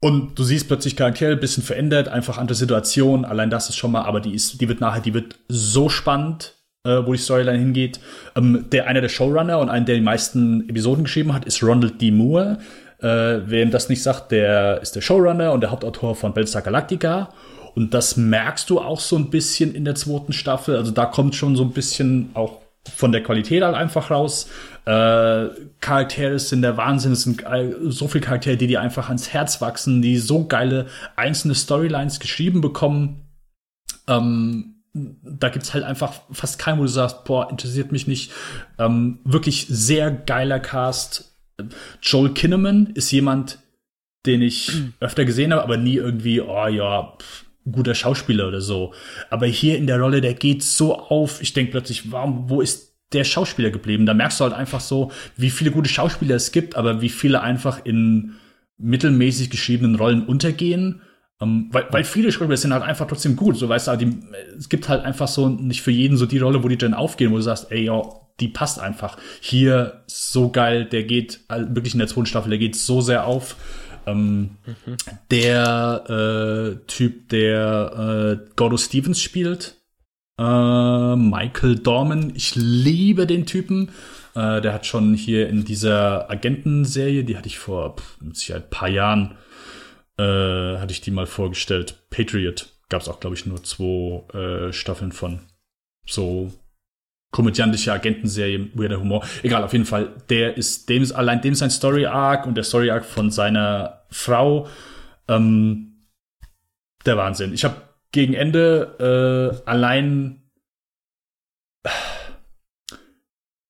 und du siehst plötzlich Charaktere ein bisschen verändert, einfach andere Situationen, allein das ist schon mal, aber die ist, die wird nachher, die wird so spannend, äh, wo die Storyline hingeht. Ähm, der einer der Showrunner und einer, der die meisten Episoden geschrieben hat, ist Ronald D. Moore. Äh, wem das nicht sagt, der ist der Showrunner und der Hauptautor von Battlestar Galactica. Und das merkst du auch so ein bisschen in der zweiten Staffel. Also da kommt schon so ein bisschen auch von der Qualität halt einfach raus. Äh, Charaktere sind der Wahnsinn. Es sind so viele Charaktere, die dir einfach ans Herz wachsen, die so geile einzelne Storylines geschrieben bekommen. Ähm, da gibt's halt einfach fast keinen, wo du sagst, boah, interessiert mich nicht. Ähm, wirklich sehr geiler Cast. Joel Kinnaman ist jemand, den ich öfter gesehen habe, aber nie irgendwie, oh ja, pff, guter Schauspieler oder so. Aber hier in der Rolle, der geht so auf. Ich denke plötzlich, warum, wo ist der Schauspieler geblieben? Da merkst du halt einfach so, wie viele gute Schauspieler es gibt, aber wie viele einfach in mittelmäßig geschriebenen Rollen untergehen. Um, ähm, weil, weil viele Schauspieler sind halt einfach trotzdem gut. So weißt du, die, es gibt halt einfach so nicht für jeden so die Rolle, wo die dann aufgehen, wo du sagst, ey, ja, die passt einfach. Hier so geil, der geht wirklich in der zweiten Staffel, der geht so sehr auf. Ähm, mhm. Der äh, Typ, der äh, Gordo Stevens spielt, äh, Michael Dorman, ich liebe den Typen. Äh, der hat schon hier in dieser Agentenserie, die hatte ich vor pff, ein paar Jahren, äh, hatte ich die mal vorgestellt. Patriot gab es auch, glaube ich, nur zwei äh, Staffeln von. So komödiantische Agentenserie, weirder Humor. Egal, auf jeden Fall, der ist, dem ist allein dem sein Story Arc und der Story Arc von seiner Frau, ähm, der Wahnsinn. Ich habe gegen Ende äh, allein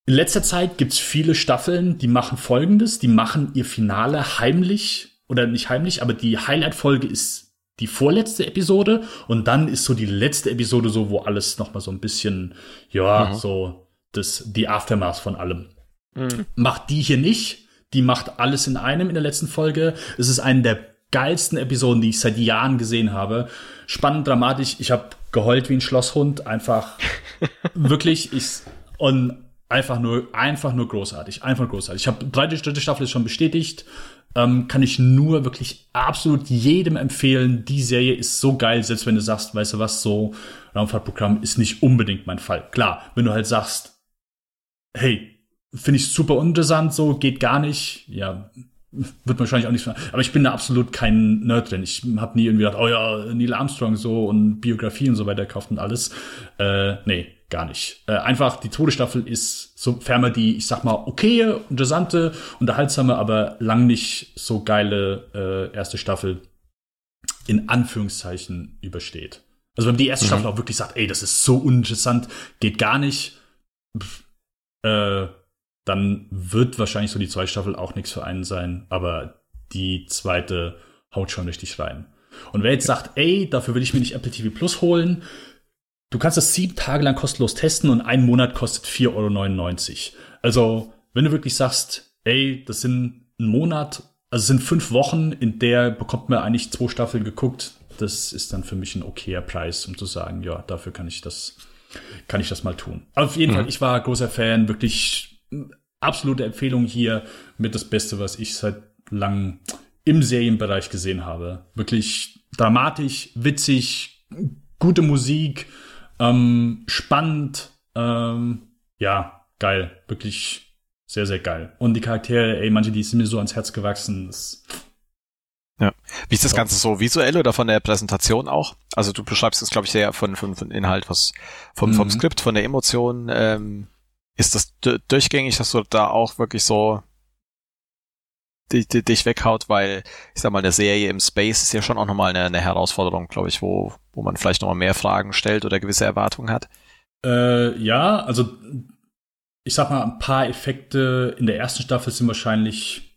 in letzter Zeit gibt's viele Staffeln, die machen folgendes, die machen ihr Finale heimlich oder nicht heimlich, aber die Highlight-Folge ist die vorletzte Episode und dann ist so die letzte Episode so, wo alles noch mal so ein bisschen, ja, mhm. so das, die Aftermath von allem. Mhm. Macht die hier nicht. Die macht alles in einem in der letzten Folge. Es ist eine der geilsten Episoden, die ich seit Jahren gesehen habe. Spannend, dramatisch. Ich habe geheult wie ein Schlosshund. Einfach wirklich. Ich, und einfach nur, einfach nur großartig. Einfach großartig. Ich habe dritte, dritte Staffel ist schon bestätigt ähm, kann ich nur wirklich absolut jedem empfehlen. Die Serie ist so geil, selbst wenn du sagst, weißt du was, so Raumfahrtprogramm ist nicht unbedingt mein Fall. Klar, wenn du halt sagst, hey, finde ich super uninteressant, so geht gar nicht, ja, wird wahrscheinlich auch nicht, aber ich bin da absolut kein Nerd drin. Ich habe nie irgendwie gedacht, oh ja, Neil Armstrong so und Biografie und so weiter kauft und alles. Äh, nee, gar nicht. Äh, einfach die Todesstaffel ist so ferner die, ich sag mal, okay, interessante, unterhaltsame, aber lang nicht so geile äh, erste Staffel in Anführungszeichen übersteht. Also wenn die erste mhm. Staffel auch wirklich sagt, ey, das ist so uninteressant, geht gar nicht, pff, äh, dann wird wahrscheinlich so die zweite Staffel auch nichts für einen sein, aber die zweite haut schon richtig rein. Und wer jetzt sagt, ey, dafür will ich mir nicht Apple TV Plus holen, du kannst das sieben Tage lang kostenlos testen und ein Monat kostet 4,99 Euro. Also, wenn du wirklich sagst, ey, das sind ein Monat, also es sind fünf Wochen, in der bekommt man eigentlich zwei Staffeln geguckt, das ist dann für mich ein okayer Preis, um zu sagen, ja, dafür kann ich das, kann ich das mal tun. auf jeden mhm. Fall, ich war großer Fan, wirklich absolute Empfehlung hier mit das Beste, was ich seit langem im Serienbereich gesehen habe. Wirklich dramatisch, witzig, gute Musik, ähm, spannend, ähm, ja, geil, wirklich sehr, sehr geil. Und die Charaktere, ey, manche, die sind mir so ans Herz gewachsen. Das ja. Wie ist das Ganze so visuell oder von der Präsentation auch? Also du beschreibst es, glaube ich, sehr von, von, von Inhalt, was vom, mhm. vom Skript, von der Emotion. Ähm, ist das durchgängig, dass du da auch wirklich so dich, dich weghaut, weil ich sag mal, eine Serie im Space ist ja schon auch nochmal eine, eine Herausforderung, glaube ich, wo, wo man vielleicht nochmal mehr Fragen stellt oder gewisse Erwartungen hat. Äh, ja, also ich sag mal, ein paar Effekte in der ersten Staffel sind wahrscheinlich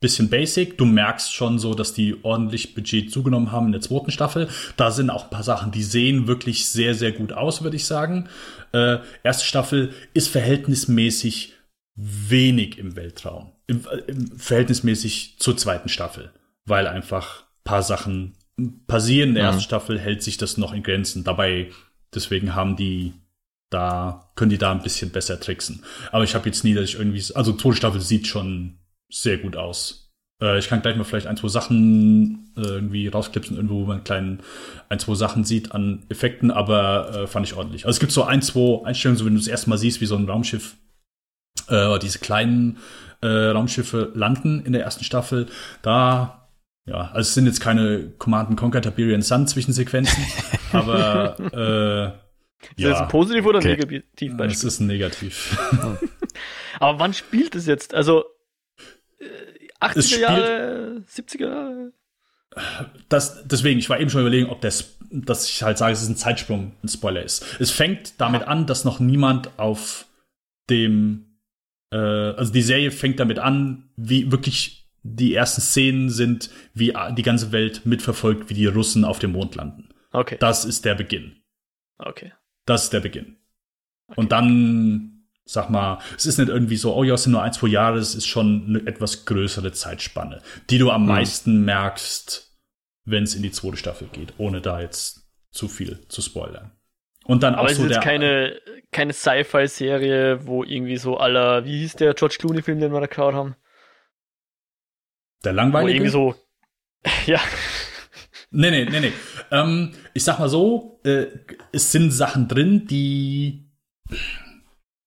bisschen basic. Du merkst schon so, dass die ordentlich Budget zugenommen haben in der zweiten Staffel. Da sind auch ein paar Sachen, die sehen wirklich sehr, sehr gut aus, würde ich sagen. Äh, erste Staffel ist verhältnismäßig wenig im Weltraum. Im, im, verhältnismäßig zur zweiten Staffel. Weil einfach paar Sachen passieren. In der mhm. ersten Staffel hält sich das noch in Grenzen. Dabei, deswegen haben die da, können die da ein bisschen besser tricksen. Aber ich habe jetzt nie, dass ich irgendwie, also Todesstaffel sieht schon sehr gut aus. Äh, ich kann gleich mal vielleicht ein, zwei Sachen äh, irgendwie rausklipsen, irgendwo, wo man kleinen, ein, zwei Sachen sieht an Effekten, aber äh, fand ich ordentlich. Also es gibt so ein, zwei Einstellungen, so wenn du das erste Mal siehst, wie so ein Raumschiff, äh, diese kleinen äh, Raumschiffe landen in der ersten Staffel, da ja, also es sind jetzt keine Command Conquer Tiberian Sun Zwischensequenzen, aber äh, ist ja. das ein positiv oder okay. negativ Beispiel? Es ist ein negativ. aber wann spielt es jetzt? Also 80er Jahre, 70er Jahre? Das, deswegen, ich war eben schon überlegen, ob das, dass ich halt sage, es ist ein Zeitsprung, ein Spoiler ist. Es fängt damit an, dass noch niemand auf dem, äh, also die Serie fängt damit an, wie wirklich die ersten Szenen sind, wie die ganze Welt mitverfolgt, wie die Russen auf dem Mond landen. Okay. Das ist der Beginn. Okay. Das ist der Beginn. Okay. Und dann sag mal, es ist nicht irgendwie so, oh ja, es sind nur ein, zwei Jahre, es ist schon eine etwas größere Zeitspanne, die du am mhm. meisten merkst, wenn es in die zweite Staffel geht, ohne da jetzt zu viel zu spoilern. Und dann Aber auch es so ist jetzt keine, keine Sci-Fi-Serie, wo irgendwie so aller, wie hieß der George Clooney-Film, den wir da geschaut haben? Der langweilige? Wo irgendwie so, ja. Nee, nee, nee, nee. Ähm, ich sag mal so, äh, es sind Sachen drin, die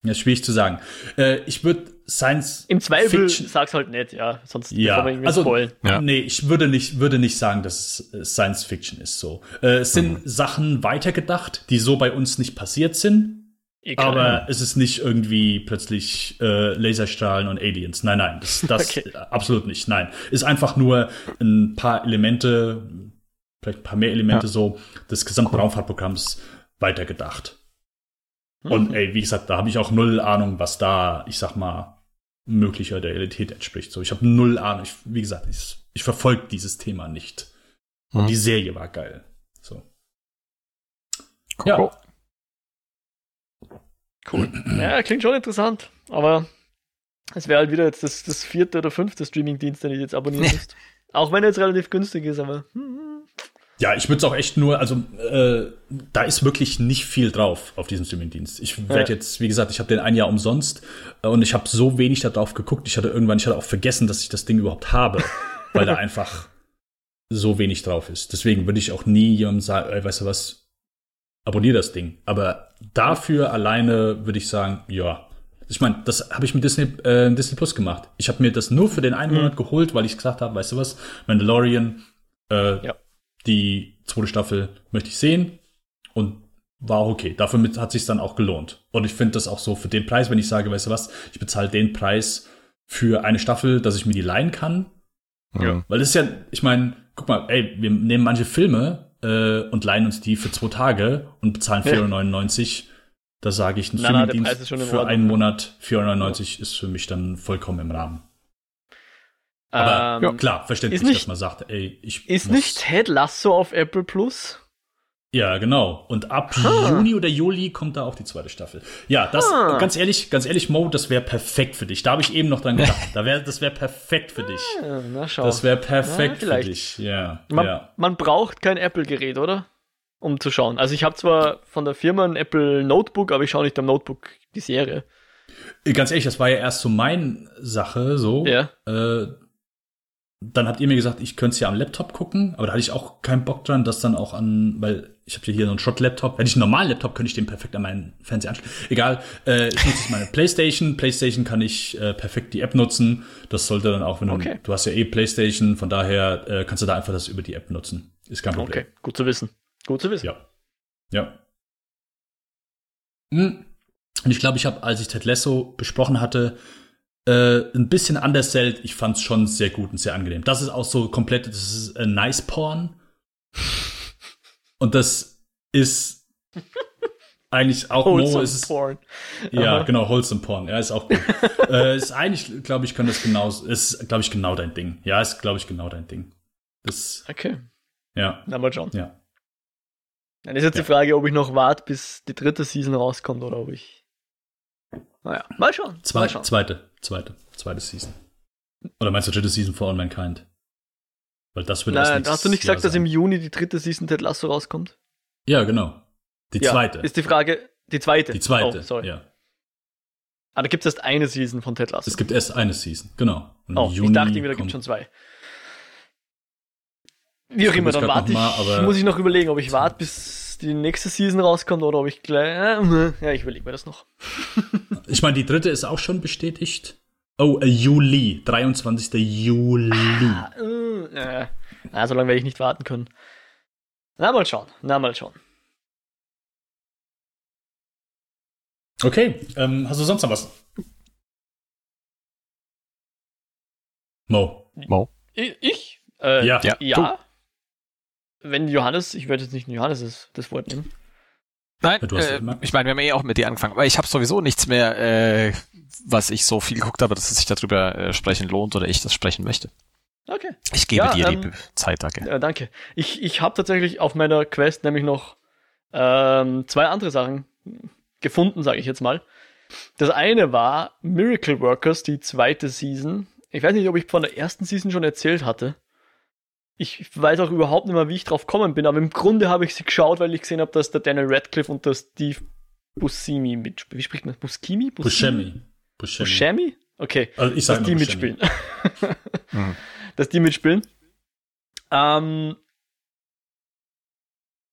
ja, schwierig zu sagen. Äh, ich würde Science Im Zweifel Fiction, sag's halt nicht, ja, sonst ja, wir also, spoilen. Ja. Nee, ich würde nicht, würde nicht sagen, dass es äh, Science Fiction ist so. Äh, es sind mhm. Sachen weitergedacht, die so bei uns nicht passiert sind. Egal. Aber es ist nicht irgendwie plötzlich äh, Laserstrahlen und Aliens. Nein, nein, das, das okay. absolut nicht. Nein, ist einfach nur ein paar Elemente, vielleicht ein paar mehr Elemente ja. so des gesamten Raumfahrtprogramms weitergedacht. Und mhm. ey, wie gesagt, da habe ich auch null Ahnung, was da, ich sag mal, möglicher der Realität entspricht. So, ich habe null Ahnung. Ich, wie gesagt, ich, ich verfolge dieses Thema nicht. Und mhm. die Serie war geil. So. Cool. Ja. Cool. Ja, klingt schon interessant, aber es wäre halt wieder jetzt das, das vierte oder fünfte Streaming-Dienst, den ich jetzt abonnieren müsste. Auch wenn er jetzt relativ günstig ist, aber. Hm, hm. Ja, ich würde es auch echt nur, also äh, da ist wirklich nicht viel drauf auf diesem Streamingdienst. Ich werde ja. jetzt, wie gesagt, ich habe den ein Jahr umsonst äh, und ich habe so wenig darauf geguckt. Ich hatte irgendwann, ich hatte auch vergessen, dass ich das Ding überhaupt habe, weil da einfach so wenig drauf ist. Deswegen würde ich auch nie jemandem sagen, ey, weißt du was, abonnier das Ding. Aber dafür alleine würde ich sagen, ja, Ich meine, das habe ich mit Disney, äh, Disney Plus gemacht. Ich habe mir das nur für den einen Monat geholt, weil ich gesagt habe, weißt du was, Mandalorian, äh, Ja. Die zweite Staffel möchte ich sehen und war auch okay. Dafür hat sich dann auch gelohnt. Und ich finde das auch so für den Preis, wenn ich sage, weißt du was, ich bezahle den Preis für eine Staffel, dass ich mir die leihen kann. Ja. Weil das ist ja, ich meine, guck mal, ey, wir nehmen manche Filme äh, und leihen uns die für zwei Tage und bezahlen Ja. 4,99. Da sage ich, ein Na, na, in für einen ja. Monat 4,99 ist für mich dann vollkommen im Rahmen. Aber Ähm, klar, verständlich, nicht- dass man sagt, ey, ich Ist muss- nicht Ted Lasso auf Apple Plus? Ja, genau. Und ab Ah. Juni oder Juli kommt da auch die zweite Staffel. Ja, das, Ah. ganz ehrlich, ganz ehrlich, Mo, das wäre perfekt für dich. Da habe ich eben noch dran gedacht. da wär, das wäre perfekt für dich. Ja, na schau. Das wäre Ja, perfekt für vielleicht. dich. Ja, man, ja. man braucht kein Apple-Gerät, oder? Um zu schauen. Also ich habe zwar von der Firma ein Apple Notebook, aber ich schaue nicht am Notebook die Serie. Ganz ehrlich, das war ja erst so meine Sache, so. Ja. Äh, dann habt ihr mir gesagt, ich könnte es ja am Laptop gucken, aber da hatte ich auch keinen Bock dran, das dann auch an, weil ich habe ja hier so einen Shot-Laptop. Hätte ich einen normalen Laptop, könnte ich den perfekt an meinen Fernseher anschließen. Egal, äh, ich nutze jetzt meine Playstation. Playstation kann ich äh, perfekt die App nutzen. Das sollte dann auch, wenn du, Okay. du hast ja eh Playstation, von daher äh, kannst du da einfach das über die App nutzen. Ist kein Problem. Okay, gut zu wissen. Gut zu wissen. Ja. Ja. Hm. Und ich glaube, ich habe, als ich Ted Lasso besprochen hatte, äh, ein bisschen undersellt. Ich fand es schon sehr gut und sehr angenehm. Das ist auch so komplett, das ist äh, Nice Porn. Und das ist eigentlich auch Mo, Wholesome ist es, Porn. ja, Aha. genau, Wholesome Porn. Ja, ist auch gut. äh, ist eigentlich, glaube ich, kann das genau, ist, glaube ich, genau dein Ding. Ja, ist, glaube ich, genau dein Ding. Das, Okay, ja, mal schauen. ja. Dann ist jetzt Ja. die Frage, ob ich noch warte, bis die dritte Season rauskommt oder ob ich. Naja, mal schauen. Zwei, mal schauen. zweite, zweite, zweite Season. Oder meinst du dritte Season for All Mankind? Weil das wird erst Nein, hast du nicht gesagt, Jahr dass im Juni die dritte Season Ted Lasso rauskommt? Ja, genau. Die ja, zweite. Ist die Frage, die zweite. die zweite, Oh, sorry. ja. Ah, da gibt es erst eine Season von Ted Lasso. Es gibt erst eine Season, genau. Und Oh, im ich Juni dachte irgendwie, da gibt es schon zwei. Wie auch immer, dann warte ich. mal, muss ich noch überlegen, ob ich warte, bis die nächste Season rauskommt oder ob ich gleich. Äh, ja, ich überlege mir das noch. Ich meine, die dritte ist auch schon bestätigt. Oh, äh, Juli, 23. Juli. Ah, äh, äh. Na, so lange werde ich nicht warten können. Na, mal schauen. Na, mal schauen. Okay, ähm, hast du sonst noch was? Mo. Ich? ich? Äh, Ja. Ja. Ja. Wenn Johannes, ich werde jetzt nicht Johannes das, das Wort nehmen. Nein, Ja, du hast ja äh, ich meine, wir haben eh auch mit dir angefangen, weil ich habe sowieso nichts mehr, äh, was ich so viel geguckt habe, dass es sich darüber äh, sprechen lohnt oder ich das sprechen möchte. Okay. Ich gebe Ja, dir ähm, die Zeit, danke. Äh, danke. Ich, ich habe tatsächlich auf meiner Quest nämlich noch ähm, zwei andere Sachen gefunden, sage ich jetzt mal. Das eine war Miracle Workers, die zweite Season. Ich weiß nicht, ob ich von der ersten Season schon erzählt hatte. Ich weiß auch überhaupt nicht mehr, wie ich drauf gekommen bin, aber im Grunde habe ich sie geschaut, weil ich gesehen habe, dass der Daniel Radcliffe und der Steve Buscemi mitspielen. Wie spricht man? Buscemi? Buscemi. Buscemi. Buscemi? Okay Also ich dass die Buscemi. mitspielen. Mhm. Dass die mitspielen. Ähm,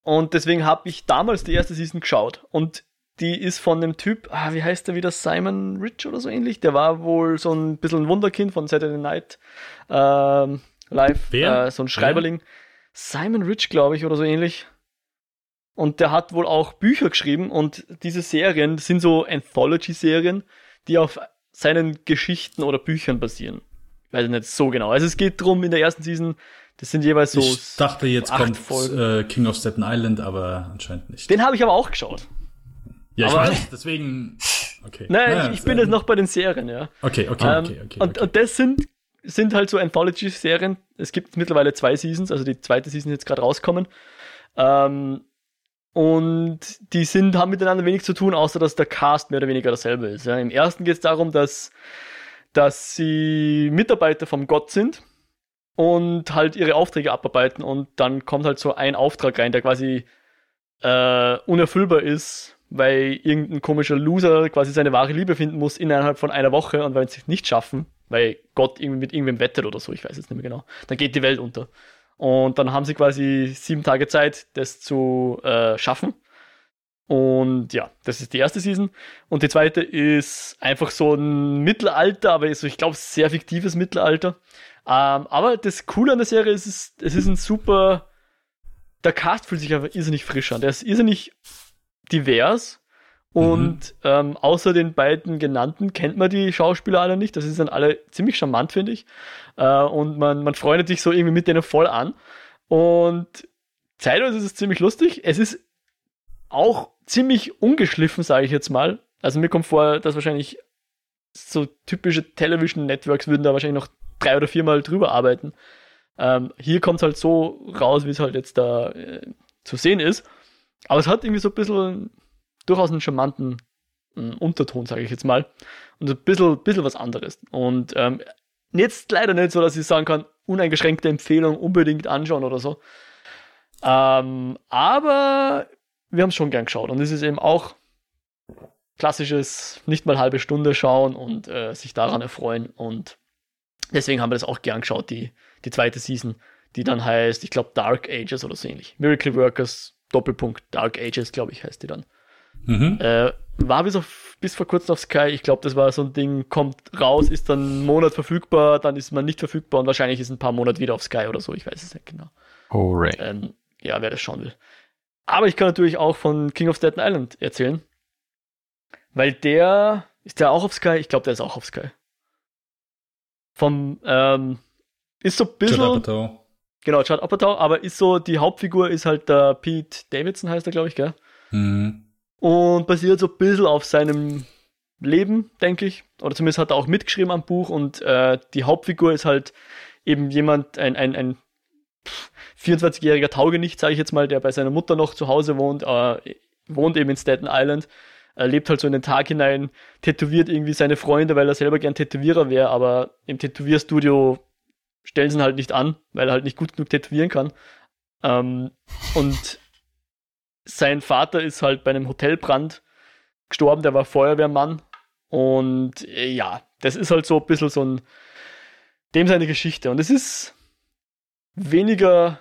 und deswegen habe ich damals die erste Season geschaut. Und die ist von dem Typ, ah, wie heißt der wieder, Simon Rich oder so ähnlich? Der war wohl so ein bisschen ein Wunderkind von Saturday Night ähm, Live. Wer? Äh, so ein Schreiberling. Simon Rich, glaube ich, oder so ähnlich. Und der hat wohl auch Bücher geschrieben und diese Serien sind so Anthology-Serien, die auf seinen Geschichten oder Büchern basieren. Ich weiß nicht so genau. Also es geht drum in der ersten Season, das sind jeweils so. ich dachte, jetzt kommt äh, King of Staten Island, aber anscheinend nicht. Den habe ich aber auch geschaut. ja, ich aber- weiß, deswegen. Okay. Nein, Naja, ich, ich bin jetzt noch bei den Serien, ja. Okay, okay, Ähm, okay, okay. und, okay. und das sind, sind halt so Anthology-Serien. Es gibt mittlerweile zwei Seasons, also die zweite Season ist jetzt gerade rauskommen. Ähm, und die sind, haben miteinander wenig zu tun, außer dass der Cast mehr oder weniger dasselbe ist. Ja. Im ersten geht es darum, dass, dass sie Mitarbeiter vom Gott sind und halt ihre Aufträge abarbeiten und dann kommt halt so ein Auftrag rein, der quasi äh, unerfüllbar ist, weil irgendein komischer Loser quasi seine wahre Liebe finden muss innerhalb von einer Woche und wenn sie es nicht schaffen, weil Gott irgendwie mit irgendwem wettet oder so, ich weiß es nicht mehr genau, dann geht die Welt unter. Und dann haben sie quasi sieben Tage Zeit, das zu äh, schaffen. Und ja, das ist die erste Season. Und die zweite ist einfach so ein Mittelalter, aber so, ich glaube, sehr fiktives Mittelalter. Ähm, aber das Coole an der Serie ist, es, es ist ein super. Der Cast fühlt sich einfach irrsinnig frisch an. Der ist irrsinnig divers. Und ähm, außer den beiden genannten kennt man die Schauspieler alle nicht. Das ist dann alle ziemlich charmant, finde ich. Äh, und man, man freundet sich so irgendwie mit denen voll an. Und zeitweise ist es ziemlich lustig. Es ist auch ziemlich ungeschliffen, sage ich jetzt mal. Also mir kommt vor, dass wahrscheinlich so typische Television Networks würden da wahrscheinlich noch drei oder viermal drüber arbeiten. Ähm, hier kommt es halt so raus, wie es halt jetzt da äh, zu sehen ist. Aber es hat irgendwie so ein bisschen durchaus einen charmanten äh, Unterton, sage ich jetzt mal. Und ein bisschen, bisschen was anderes. Und ähm, jetzt leider nicht so, dass ich sagen kann, uneingeschränkte Empfehlung unbedingt anschauen oder so. Ähm, aber wir haben es schon gern geschaut. Und es ist eben auch klassisches, nicht mal halbe Stunde schauen und äh, sich daran erfreuen. Und deswegen haben wir das auch gern geschaut, die, die zweite Season, die dann heißt, ich glaube, Dark Ages oder so ähnlich. Miracle Workers, Doppelpunkt, Dark Ages, glaube ich, heißt die dann. Mhm. Äh, war bis, auf, bis vor kurzem auf Sky. Ich glaube, das war so ein Ding, kommt raus, ist dann einen Monat verfügbar, dann ist man nicht verfügbar und wahrscheinlich ist ein paar Monate wieder auf Sky oder so. Ich weiß es nicht genau. Hooray. Ähm, ja, wer das schauen will. Aber ich kann natürlich auch von King of Staten Island erzählen. Weil der, ist der auch auf Sky? Ich glaube, der ist auch auf Sky. Vom, ähm, ist so ein bisschen. Judd Apatow. Genau, Judd Apatow, aber ist so, die Hauptfigur ist halt der Pete Davidson, heißt er, glaube ich, gell? Mhm. Und basiert so ein bisschen auf seinem Leben, denke ich. Oder zumindest hat er auch mitgeschrieben am Buch und äh, die Hauptfigur ist halt eben jemand, ein, ein, ein 24-jähriger Taugenicht, sage ich jetzt mal, der bei seiner Mutter noch zu Hause wohnt, äh, wohnt eben in Staten Island, äh, lebt halt so in den Tag hinein, tätowiert irgendwie seine Freunde, weil er selber gern Tätowierer wäre, aber im Tätowierstudio stellen sie ihn halt nicht an, weil er halt nicht gut genug tätowieren kann. Ähm, und sein Vater ist halt bei einem Hotelbrand gestorben, der war Feuerwehrmann. Und äh, ja, das ist halt so ein bisschen so ein, dem seine Geschichte. Und es ist weniger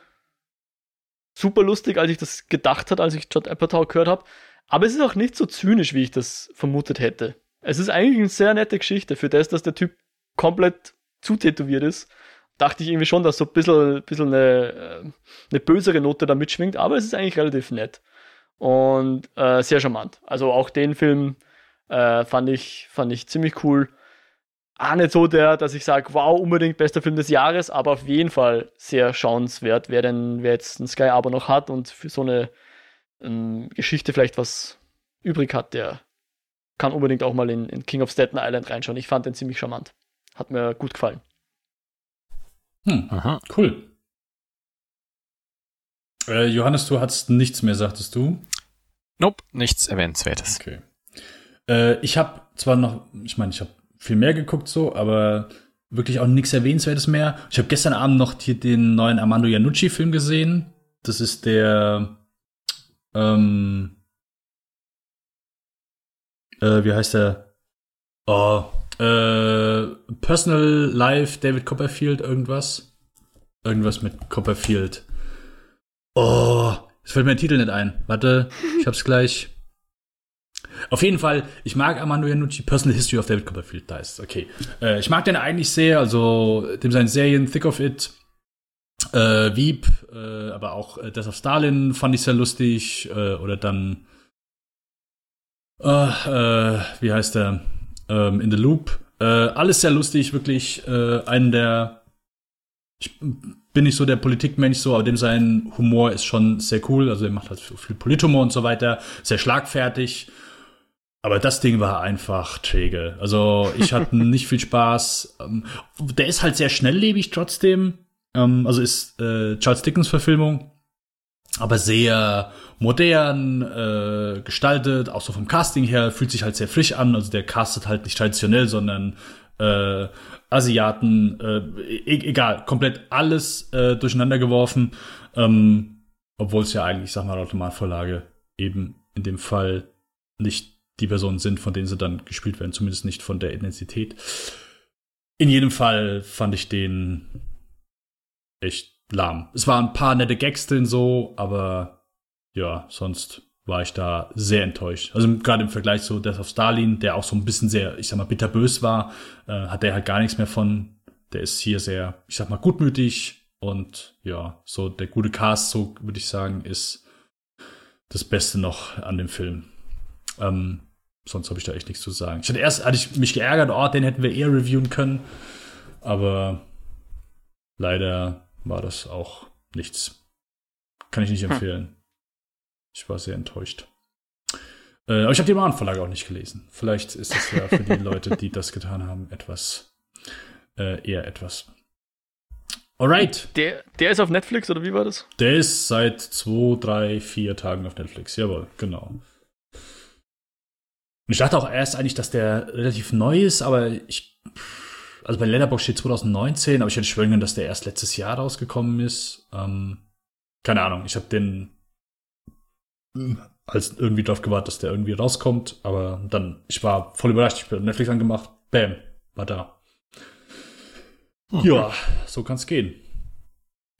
super lustig, als ich das gedacht hat, als ich Judd Apatow gehört habe. Aber es ist auch nicht so zynisch, wie ich das vermutet hätte. Es ist eigentlich eine sehr nette Geschichte für das, dass der Typ komplett zutätowiert ist. Dachte ich irgendwie schon, dass so ein bisschen, bisschen eine, äh, eine bösere Note da mitschwingt, aber es ist eigentlich relativ nett. Und äh, sehr charmant. Also auch den Film äh, fand, ich, fand ich ziemlich cool auch nicht so der, dass ich sage, wow, unbedingt bester Film des Jahres, aber auf jeden Fall sehr schauenswert, wer denn, wer jetzt ein Sky-Abo noch hat und für so eine ähm, Geschichte vielleicht was übrig hat, der kann unbedingt auch mal in, in, King of Staten Island reinschauen. Ich fand den ziemlich charmant. Hat mir gut gefallen. Hm, Aha. cool. Äh, Johannes, du hattest nichts mehr, sagtest du? Nope, nichts Erwähnenswertes. Okay. Äh, ich habe zwar noch, ich meine, ich habe viel mehr geguckt so, aber wirklich auch nichts Erwähnenswertes mehr. Ich habe gestern Abend noch hier den neuen Armando Iannucci-Film gesehen. Das ist der ähm, äh, wie heißt der? Oh, äh, Personal Life David Copperfield, irgendwas. Irgendwas mit Copperfield. Oh, es fällt mir der Titel nicht ein. Warte, ich hab's gleich. Auf jeden Fall, ich mag Armando Iannucci, Personal History of David Copperfield, da ist okay. Äh, ich mag den eigentlich sehr, also dem seinen Serien Thick of It, äh, Wieb, äh, aber auch äh, Death of Stalin fand ich sehr lustig, äh, oder dann, äh, äh, wie heißt der, ähm, In the Loop, alles sehr lustig, wirklich, einen der, ich bin nicht so der Politikmensch so, aber dem sein Humor ist schon sehr cool, also er macht halt viel Polithumor und so weiter, sehr schlagfertig, aber das Ding war einfach träge. Also ich hatte nicht viel Spaß. Ähm, der ist halt sehr schnelllebig trotzdem. Ähm, also ist äh, Charles Dickens Verfilmung, aber sehr modern äh, gestaltet, auch so vom Casting her, fühlt sich halt sehr frisch an. Also der castet halt nicht traditionell, sondern äh, Asiaten, äh, e egal, komplett alles äh, durcheinander geworfen. Ähm, Obwohl es ja eigentlich, sag mal, Automatvorlage eben in dem Fall nicht die Personen sind, von denen sie dann gespielt werden, zumindest nicht von der Intensität. In jedem Fall fand ich den echt lahm. Es waren ein paar nette Gags drin so, aber ja, sonst war ich da sehr enttäuscht. Also gerade im Vergleich zu Death of Stalin, der auch so ein bisschen sehr, ich sag mal, bitterbös war, äh, hat der halt gar nichts mehr von. Der ist hier sehr, ich sag mal, gutmütig und ja, so der gute Cast, so würde ich sagen, ist das Beste noch an dem Film. Ähm, sonst habe ich da echt nichts zu sagen. Ich hatte erst, hatte ich mich geärgert, oh, den hätten wir eher reviewen können, aber leider war das auch nichts. Kann ich nicht hm. empfehlen. Hm. Ich war sehr enttäuscht. Äh, aber ich habe die Mahnverlage auch nicht gelesen. Vielleicht ist es ja für die Leute, die das getan haben, etwas, äh, eher etwas. Alright. Der, der ist auf Netflix oder wie war das? Der ist seit zwei, drei, vier Tagen auf Netflix. Jawohl, genau. Ich dachte auch erst eigentlich, dass der relativ neu ist, aber ich. Also bei Letterboxd steht 2019, aber ich hätte schwören können, dass der erst letztes Jahr rausgekommen ist. Ähm, keine Ahnung, ich habe den als irgendwie darauf gewartet, dass der irgendwie rauskommt, aber dann, ich war voll überrascht, ich bin Netflix angemacht, bam, war da. Okay. Ja, so kann es gehen.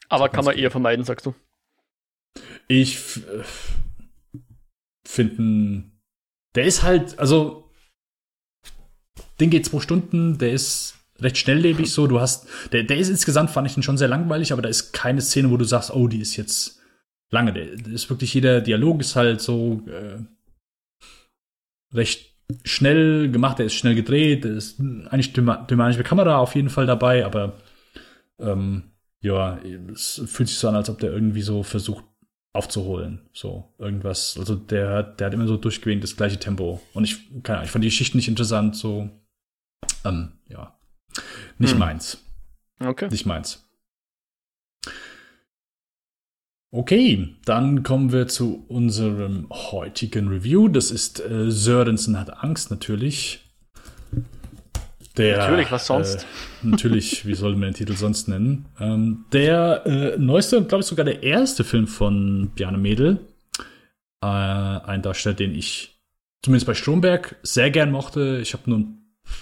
Aber so kann man eher vermeiden, sagst du? Ich äh, finde, der ist halt, also, den geht zwei Stunden, der ist recht schnelllebig so. Du hast, der, der ist insgesamt, fand ich den schon sehr langweilig, aber da ist keine Szene, wo du sagst, oh, die ist jetzt lange. Der ist wirklich jeder Dialog ist halt so äh, recht schnell gemacht, der ist schnell gedreht, der ist eigentlich dynamische Kamera auf jeden Fall dabei, aber ähm, ja, es fühlt sich so an, als ob der irgendwie so versucht aufzuholen. So, irgendwas. Also der, der hat immer so durchgehend das gleiche Tempo. Und ich, keine Ahnung, ich fand die Geschichte nicht interessant, so, ähm, ja. Nicht hm. meins. Okay. Nicht meins. Okay, dann kommen wir zu unserem heutigen Review. Das ist äh, Sörensen hat Angst natürlich. Der, natürlich, was sonst? Äh, natürlich, wie soll man den Titel sonst nennen? Ähm, der äh, neueste und glaube ich sogar der erste Film von Bjarne Mädel. Äh, ein Darsteller, den ich zumindest bei Stromberg sehr gern mochte. Ich habe nur,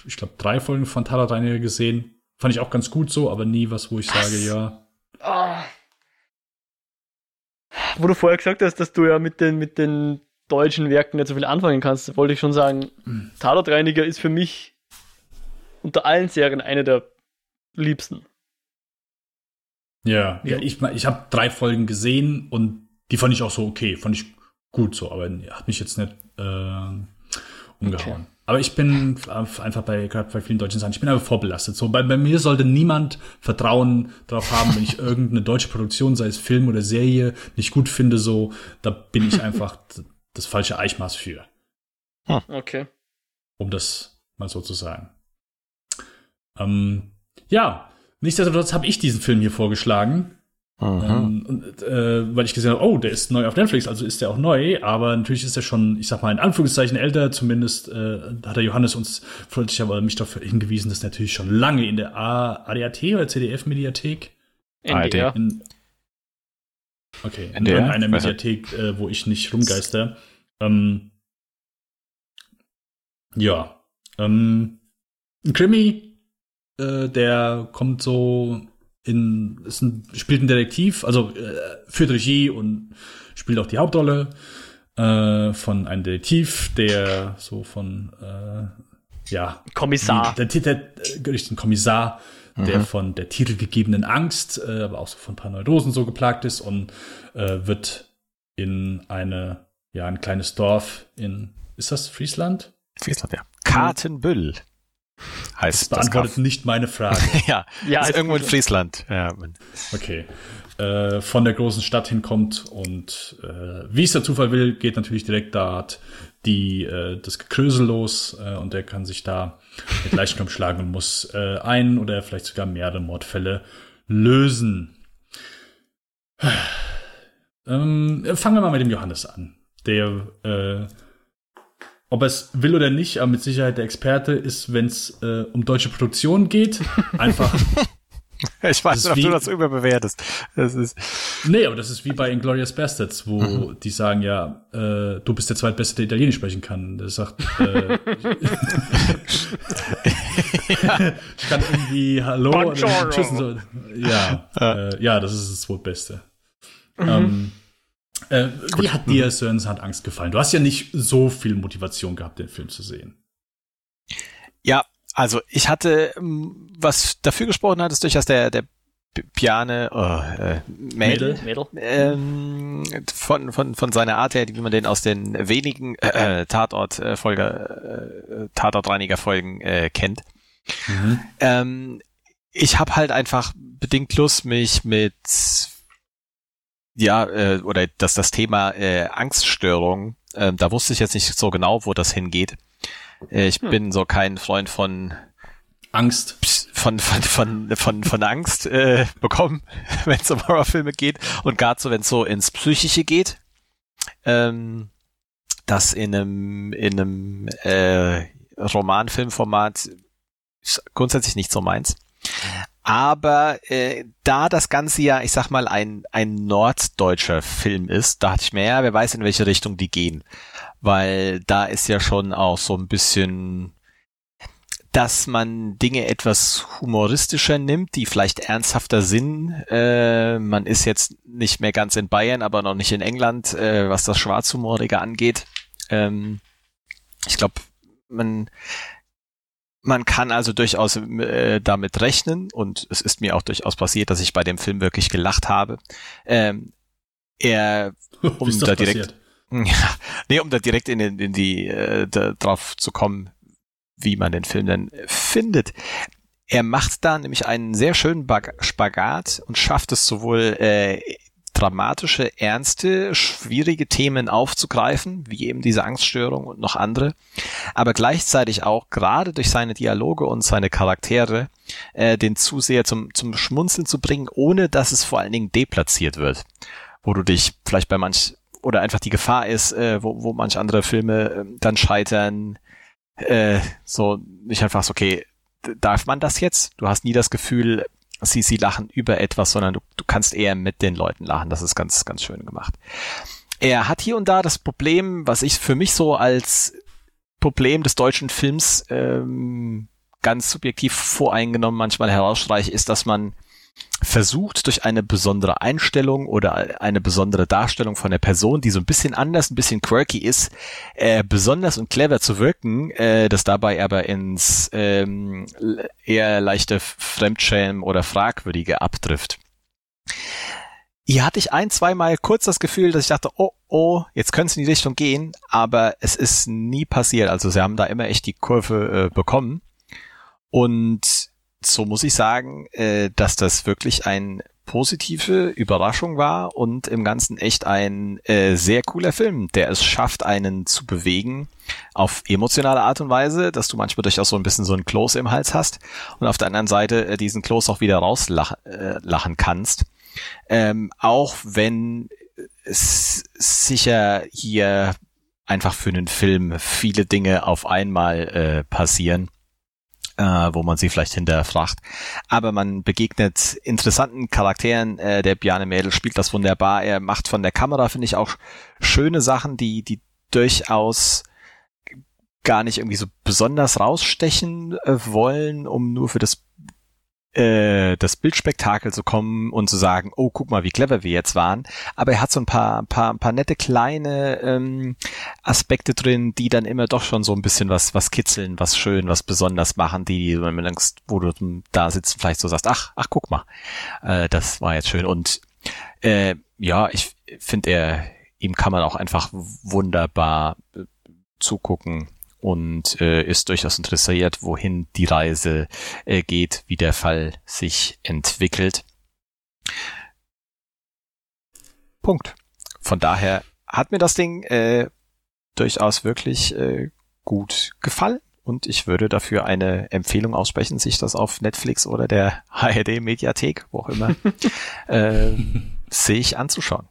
ich glaube, drei Folgen von Tarat Reiniger gesehen. Fand ich auch ganz gut so, aber nie was, wo ich was? sage, ja. Oh wo du vorher gesagt hast, dass du ja mit den, mit den deutschen Werken nicht so viel anfangen kannst, wollte ich schon sagen, mhm. Tatortreiniger ist für mich unter allen Serien eine der liebsten. Ja, ja, ich, ich habe drei Folgen gesehen und die fand ich auch so okay, fand ich gut so, aber hat mich jetzt nicht äh, umgehauen. Okay. Aber ich bin einfach bei, gerade bei vielen deutschen Sachen, ich bin einfach vorbelastet. So, bei, bei mir sollte niemand Vertrauen darauf haben, wenn ich irgendeine deutsche Produktion, sei es Film oder Serie, nicht gut finde, so, da bin ich einfach das falsche Eichmaß für. Hm. Okay. Um das mal so zu sagen. Ähm, ja, nichtsdestotrotz habe ich diesen Film hier vorgeschlagen. Ähm, und, äh, weil ich gesehen habe, oh, der ist neu auf Netflix, also ist der auch neu, aber natürlich ist er schon, ich sag mal in Anführungszeichen älter, zumindest äh, hat der Johannes uns freundlich aber mich darauf hingewiesen, dass er natürlich schon lange in der A ADAT oder CDF-Mediathek NDR. In, okay, in NDR? einer Mediathek, äh, wo ich nicht rumgeister. Ähm, ja. Ähm, ein Krimi, äh, der kommt so in, ist ein, spielt ein Detektiv, also äh, führt Regie und spielt auch die Hauptrolle äh, von einem Detektiv, der so von äh, ja Kommissar, der, Titel, der, ein Kommissar, mhm. der von der titelgegebenen Angst, äh, aber auch so von ein paar Neurosen so geplagt ist und äh, wird in eine ja ein kleines Dorf in ist das Friesland? Friesland, ja. Kartenbüll heißt das beantwortet das nicht meine Frage. ja, ja ist irgendwo in Friesland. Ja. Okay. Äh, von der großen Stadt hinkommt und äh, wie es der Zufall will, geht natürlich direkt da die äh, das Gekrösel los äh, und der kann sich da mit Leichenkampf schlagen und muss äh, ein oder vielleicht sogar mehrere Mordfälle lösen. Ähm, fangen wir mal mit dem Johannes an, der äh, ob er es will oder nicht, aber mit Sicherheit der Experte ist, wenn es äh, um deutsche Produktion geht, einfach. ich weiß nicht, ob wie, du das überbewertest. Das ist nee, aber das ist wie bei Inglourious Bastards, wo mhm. die sagen ja, äh, du bist der zweitbeste, der Italienisch sprechen kann. Der sagt, äh, ich kann irgendwie Hallo und Tschüss und so. Ja, äh, ja, das ist das zweitbeste. Mhm. Ähm, Äh, wie hat dir Sörens hat Angst gefallen? Du hast ja nicht so viel Motivation gehabt, den Film zu sehen. Ja, also ich hatte, ähm, was dafür gesprochen hat, ist durchaus der, der Piane, oh, äh, Mädel, Mädel. Ähm, von, von, von seiner Art her, wie man den aus den wenigen äh, äh Tatort-Folge, äh, Tatortreiniger-Folgen äh, kennt. Mhm. Ähm, ich habe halt einfach bedingt Lust, mich mit ja, äh, oder dass das Thema äh, Angststörung, äh, da wusste ich jetzt nicht so genau, wo das hingeht. Äh, ich hm. bin so kein Freund von Angst. Von, von, von, von, von Angst äh, bekommen, wenn es um Horrorfilme geht und gerade so, wenn es so ins Psychische geht. Ähm, das in einem, in einem äh, Romanfilmformat ist grundsätzlich nicht so meins. Aber äh, da das Ganze ja, ich sag mal, ein, ein norddeutscher Film ist, dachte ich mir, ja, wer weiß, in welche Richtung die gehen. Weil da ist ja schon auch so ein bisschen dass man Dinge etwas humoristischer nimmt, die vielleicht ernsthafter sind. Äh, man ist jetzt nicht mehr ganz in Bayern, aber noch nicht in England, äh, was das Schwarzhumorige angeht. Ähm, ich glaube, man man kann also durchaus äh, damit rechnen und es ist mir auch durchaus passiert, dass ich bei dem Film wirklich gelacht habe. Ähm, er, um da direkt, ja, nee, um da direkt in, in die äh, drauf zu kommen, wie man den Film denn findet. Er macht da nämlich einen sehr schönen Spagat und schafft es sowohl äh, dramatische, ernste, schwierige Themen aufzugreifen, wie eben diese Angststörung und noch andere, aber gleichzeitig auch gerade durch seine Dialoge und seine Charaktere äh, den Zuseher zum, zum Schmunzeln zu bringen, ohne dass es vor allen Dingen deplatziert wird, wo du dich vielleicht bei manch oder einfach die Gefahr ist, äh, wo, wo manch andere Filme äh, dann scheitern, äh, so nicht einfach so, okay, darf man das jetzt? Du hast nie das Gefühl, sie, sie lachen über etwas, sondern du, du kannst eher mit den Leuten lachen. Das ist ganz, ganz schön gemacht. Er hat hier und da das Problem, was ich für mich so als Problem des deutschen Films ähm, ganz subjektiv voreingenommen manchmal herausstreiche, ist, dass man versucht durch eine besondere Einstellung oder eine besondere Darstellung von der Person, die so ein bisschen anders, ein bisschen quirky ist, äh, besonders und clever zu wirken, äh, das dabei aber ins ähm, eher leichte Fremdschämen oder Fragwürdige abtrifft. Hier hatte ich ein, zweimal kurz das Gefühl, dass ich dachte, oh, oh, jetzt könnte es in die Richtung gehen, aber es ist nie passiert. Also sie haben da immer echt die Kurve äh, bekommen. Und so muss ich sagen, äh, dass das wirklich eine positive Überraschung war und im Ganzen echt ein äh, sehr cooler Film, der es schafft, einen zu bewegen auf emotionale Art und Weise, dass du manchmal durchaus so ein bisschen so ein Kloß im Hals hast und auf der anderen Seite äh, diesen Kloß auch wieder rauslachen äh, lachen kannst. Ähm, auch wenn es sicher hier einfach für einen Film viele Dinge auf einmal äh, passieren äh, wo man sie vielleicht hinterfragt. Aber man begegnet interessanten Charakteren. Äh, der Bjarne Mädel spielt das wunderbar. Er macht von der Kamera, finde ich, auch schöne Sachen, die, die durchaus gar nicht irgendwie so besonders rausstechen äh, wollen, um nur für das äh, das Bildspektakel zu kommen und zu sagen, oh, guck mal, wie clever wir jetzt waren. Aber er hat so ein paar, paar, paar nette kleine ähm, Aspekte drin, die dann immer doch schon so ein bisschen was, was kitzeln, was schön, was besonders machen, die, wo du da sitzt, vielleicht so sagst, ach, ach, guck mal, äh, das war jetzt schön. Und äh, ja, ich finde, er, ihm kann man auch einfach wunderbar äh, zugucken und äh, ist durchaus interessiert, wohin die Reise äh, geht, wie der Fall sich entwickelt. Punkt. Von daher hat mir das Ding äh, durchaus wirklich äh, gut gefallen und ich würde dafür eine Empfehlung aussprechen, sich das auf Netflix oder der HRD Mediathek, wo auch immer, äh, sich anzuschauen.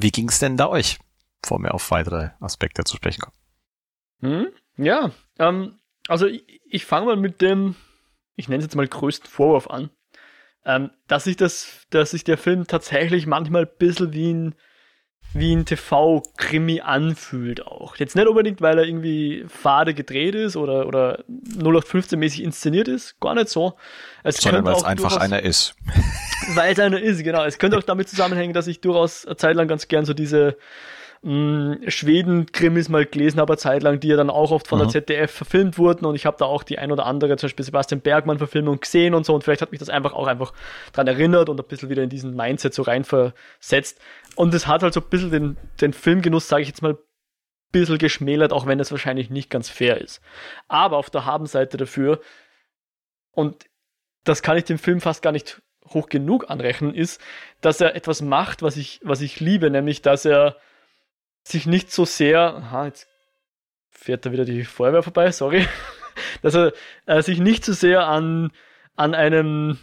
Wie ging es denn da euch, bevor wir auf weitere Aspekte zu sprechen kommen? Hm? Ja, ähm, also ich, ich fange mal mit dem, ich nenne es jetzt mal größten Vorwurf an, ähm, dass sich das, dass sich der Film tatsächlich manchmal ein bisschen wie ein wie ein TV-Krimi anfühlt auch. Jetzt nicht unbedingt, weil er irgendwie fade gedreht ist oder, oder 0815-mäßig inszeniert ist, gar nicht so. Es Sondern weil es einfach einer ist. Weil es einer ist, genau. Es könnte auch damit zusammenhängen, dass ich durchaus eine Zeit lang ganz gern so diese Schweden-Krimis mal gelesen habe, Zeit lang, die ja dann auch oft von mhm. der ZDF verfilmt wurden und ich habe da auch die ein oder andere, zum Beispiel Sebastian Bergmann-Verfilmung gesehen und so und vielleicht hat mich das einfach auch einfach dran erinnert und ein bisschen wieder in diesen Mindset so reinversetzt und es hat halt so ein bisschen den, den Filmgenuss, sage ich jetzt mal, ein bisschen geschmälert, auch wenn es wahrscheinlich nicht ganz fair ist. Aber auf der Habenseite dafür und das kann ich dem Film fast gar nicht hoch genug anrechnen, ist, dass er etwas macht, was ich, was ich liebe, nämlich, dass er sich nicht so sehr, aha, jetzt fährt da wieder die Feuerwehr vorbei, sorry, dass er äh, sich nicht so sehr an, an einem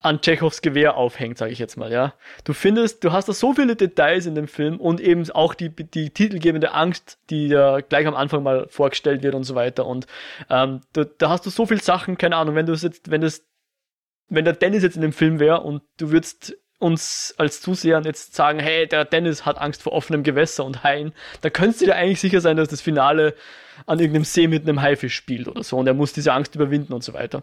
an Tschechows Gewehr aufhängt, sage ich jetzt mal, ja. Du findest, du hast da so viele Details in dem Film und eben auch die, die titelgebende Angst, die ja gleich am Anfang mal vorgestellt wird und so weiter. Und ähm, da, da hast du so viele Sachen, keine Ahnung, wenn du es jetzt, wenn das, wenn der Dennis jetzt in dem Film wäre und du würdest uns als Zusehern jetzt sagen, hey, der Dennis hat Angst vor offenem Gewässer und Haien, da könntest du dir eigentlich sicher sein, dass das Finale an irgendeinem See mit einem Haifisch spielt oder so und er muss diese Angst überwinden und so weiter.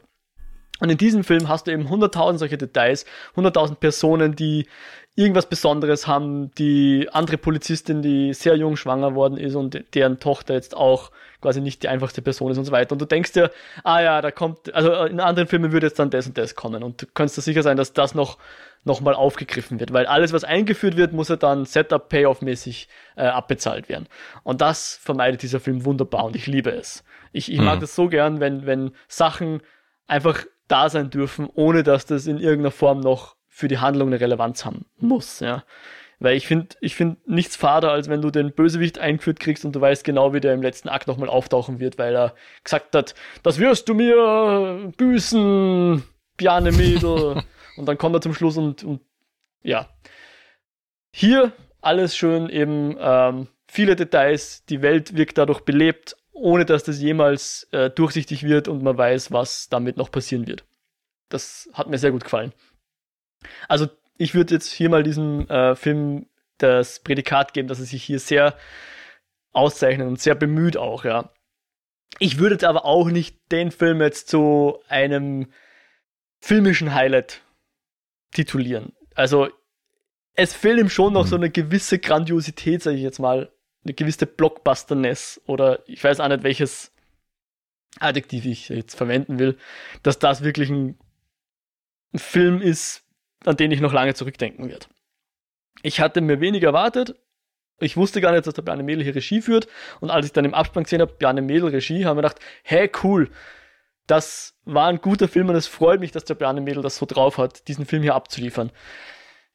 Und in diesem Film hast du eben 100.000 solche Details, 100.000 Personen, die irgendwas Besonderes haben, die andere Polizistin, die sehr jung schwanger worden ist und deren Tochter jetzt auch quasi nicht die einfachste Person ist und so weiter. Und du denkst dir, ah ja, da kommt, also in anderen Filmen würde jetzt dann das und das kommen. Und du kannst dir sicher sein, dass das noch nochmal aufgegriffen wird, weil alles, was eingeführt wird, muss ja dann Setup-Payoff-mäßig äh, abbezahlt werden. Und das vermeidet dieser Film wunderbar und ich liebe es. Ich, ich mag mhm. das so gern, wenn, wenn Sachen einfach da sein dürfen, ohne dass das in irgendeiner Form noch für die Handlung eine Relevanz haben muss, ja. Weil ich finde, ich finde nichts fader, als wenn du den Bösewicht eingeführt kriegst und du weißt genau, wie der im letzten Akt nochmal auftauchen wird, weil er gesagt hat, das wirst du mir büßen, Piane Mädel. und dann kommt er zum Schluss und, und ja. Hier alles schön eben, ähm, viele Details, die Welt wirkt dadurch belebt ohne dass das jemals äh, durchsichtig wird und man weiß, was damit noch passieren wird. Das hat mir sehr gut gefallen. Also ich würde jetzt hier mal diesem äh, Film das Prädikat geben, dass er sich hier sehr auszeichnet und sehr bemüht auch, ja. Ich würde jetzt aber auch nicht den Film jetzt zu einem filmischen Highlight titulieren. Also es fehlt ihm schon noch mhm. so eine gewisse Grandiosität, sage ich jetzt mal, eine gewisse Blockbusterness oder ich weiß auch nicht, welches Adjektiv ich jetzt verwenden will, dass das wirklich ein, Film ist, an den ich noch lange zurückdenken werde. Ich hatte mir weniger erwartet. Ich wusste gar nicht, dass der Bjarne Mädel hier Regie führt. Und als ich dann im Abspann gesehen habe, Bjarne Mädel Regie, haben wir gedacht, hey, cool. Das war ein guter Film und es freut mich, dass der Bjarne Mädel das so drauf hat, diesen Film hier abzuliefern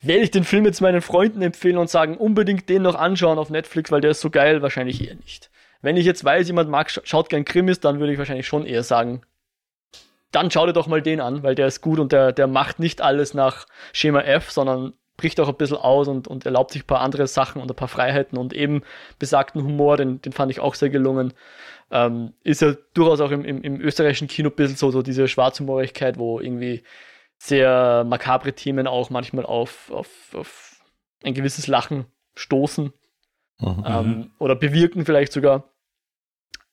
werde ich den Film jetzt meinen Freunden empfehlen und sagen, unbedingt den noch anschauen auf Netflix, weil der ist so geil, wahrscheinlich eher nicht. Wenn ich jetzt weiß, jemand mag, schaut gern Krimis, dann würde ich wahrscheinlich schon eher sagen, dann schau dir doch mal den an, weil der ist gut und der, der macht nicht alles nach Schema F, sondern bricht auch ein bisschen aus und, und erlaubt sich ein paar andere Sachen und ein paar Freiheiten und eben besagten Humor, den, den fand ich auch sehr gelungen. Ähm, ist ja durchaus auch im, im, im österreichischen Kino ein bisschen so, so diese Schwarzhumorigkeit, wo irgendwie sehr makabre Themen auch manchmal auf, auf, auf ein gewisses Lachen stoßen mhm. ähm, oder bewirken vielleicht sogar.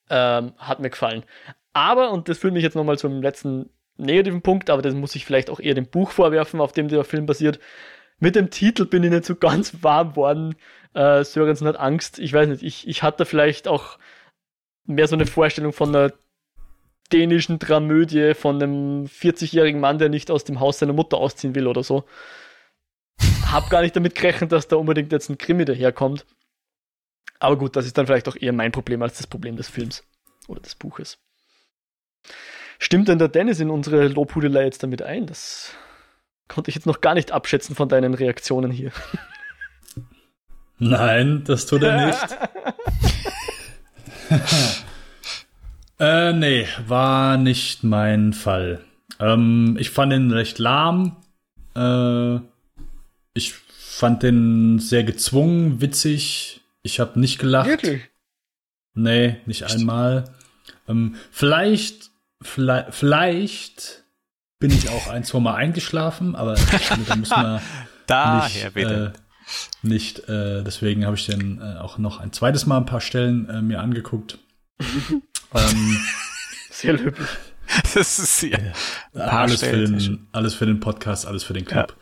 Ähm, hat mir gefallen. Aber, und das führt mich jetzt nochmal zum letzten negativen Punkt, aber das muss ich vielleicht auch eher dem Buch vorwerfen, auf dem der Film basiert. Mit dem Titel bin ich nicht so ganz warm worden. Äh, Sörensen hat Angst. Ich weiß nicht, ich, ich hatte vielleicht auch mehr so eine Vorstellung von einer dänischen Dramödie von einem 40-jährigen Mann, der nicht aus dem Haus seiner Mutter ausziehen will oder so. Hab gar nicht damit gerechnet, dass da unbedingt jetzt ein Krimi daherkommt. Aber gut, das ist dann vielleicht auch eher mein Problem als das Problem des Films oder des Buches. Stimmt denn der Dennis in unsere Lobhudelei jetzt damit ein? Das konnte ich jetzt noch gar nicht abschätzen von deinen Reaktionen hier. Nein, das tut er nicht. Äh, nee, war nicht mein Fall. Ähm, ich fand ihn recht lahm. Äh, ich fand den sehr gezwungen, witzig. Ich habe nicht gelacht. Wirklich? Nee, nicht einmal. Ähm, vielleicht, vielleicht, vielleicht bin ich auch ein, zwei Mal eingeschlafen, aber da muss man Daher nicht, bitte. nicht. Äh, deswegen habe ich den äh, auch noch ein zweites Mal ein paar Stellen äh, mir angeguckt. ähm, Sehr löblich. Das ist ja. alles, für den, alles für den Podcast, alles für den Club.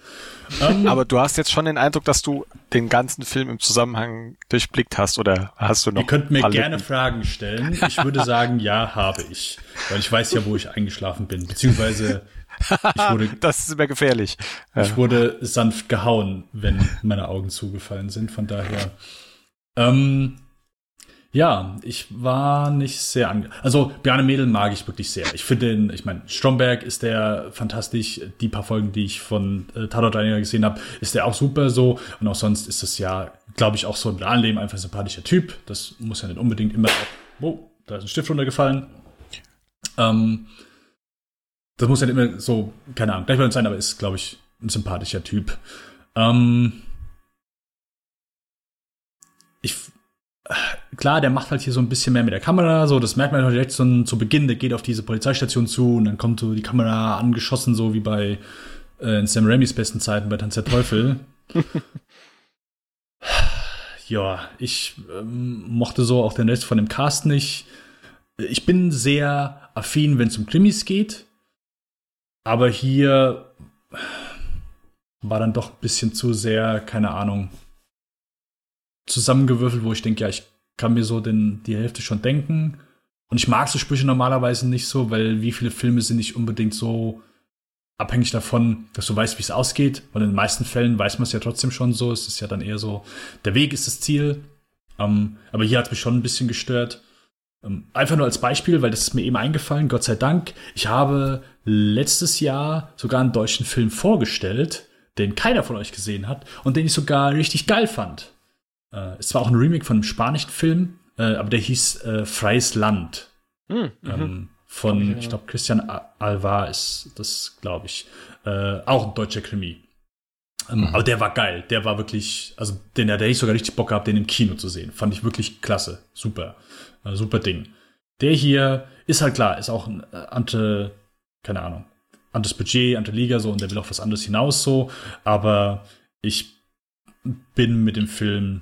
Ähm, Aber du hast jetzt schon den Eindruck, dass du den ganzen Film im Zusammenhang durchblickt hast oder hast du noch? Ihr könnt mir gerne Fragen stellen. Ich würde sagen, ja, habe ich. Weil ich weiß ja, wo ich eingeschlafen bin. Beziehungsweise ich wurde, das ist immer gefährlich. ich wurde sanft gehauen, wenn meine Augen zugefallen sind. Von daher. Ähm, ja, ich war nicht sehr ange Also Bjarne Mädel mag ich wirklich sehr. Ich finde den, ich meine, Stromberg ist der fantastisch. Die paar Folgen, die ich von äh, Tatort Reiniger gesehen habe, ist der auch super so. Und auch sonst ist es ja, glaube ich, auch so im realen einfach ein sympathischer Typ. Das muss ja nicht unbedingt immer. Oh, da ist ein Stift runtergefallen. Ähm, das muss ja nicht immer so, keine Ahnung, gleich sein, aber ist, glaube ich, ein sympathischer Typ. Ähm, ich klar, der macht halt hier so ein bisschen mehr mit der Kamera, so, das merkt man halt direkt so zu Beginn, der geht auf diese Polizeistation zu und dann kommt so die Kamera angeschossen, so wie bei äh, in Sam Raimis besten Zeiten bei Tanz der Teufel. ja, ich ähm, mochte so auch den Rest von dem Cast nicht. Ich bin sehr affin, wenn es um Krimis geht, aber hier war dann doch ein bisschen zu sehr, keine Ahnung, zusammengewürfelt, wo ich denke, ja, ich kann mir so den, die Hälfte schon denken. Und ich mag so Sprüche normalerweise nicht so, weil wie viele Filme sind nicht unbedingt so abhängig davon, dass du weißt, wie es ausgeht. Weil in den meisten Fällen weiß man es ja trotzdem schon so. Es ist ja dann eher so, der Weg ist das Ziel. Ähm, aber hier hat es mich schon ein bisschen gestört. Ähm, einfach nur als Beispiel, weil das ist mir eben eingefallen, Gott sei Dank. Ich habe letztes Jahr sogar einen deutschen Film vorgestellt, den keiner von euch gesehen hat und den ich sogar richtig geil fand. Äh, es war auch ein Remake von einem spanischen Film, äh, aber der hieß äh, Freies Land. Hm, Ähm, von, ich glaube, Christian Alvar ist das, glaube ich. Äh, auch ein deutscher Krimi. Ähm, Aber der war geil. Der war wirklich, also den, der hätte ich sogar richtig Bock gehabt, den im Kino zu sehen. Fand ich wirklich klasse. Super. Äh, super Ding. Der hier ist halt klar, ist auch ein äh, ante, keine Ahnung, anderes Budget, andere Liga so und der will auch was anderes hinaus so. Aber ich bin mit dem Film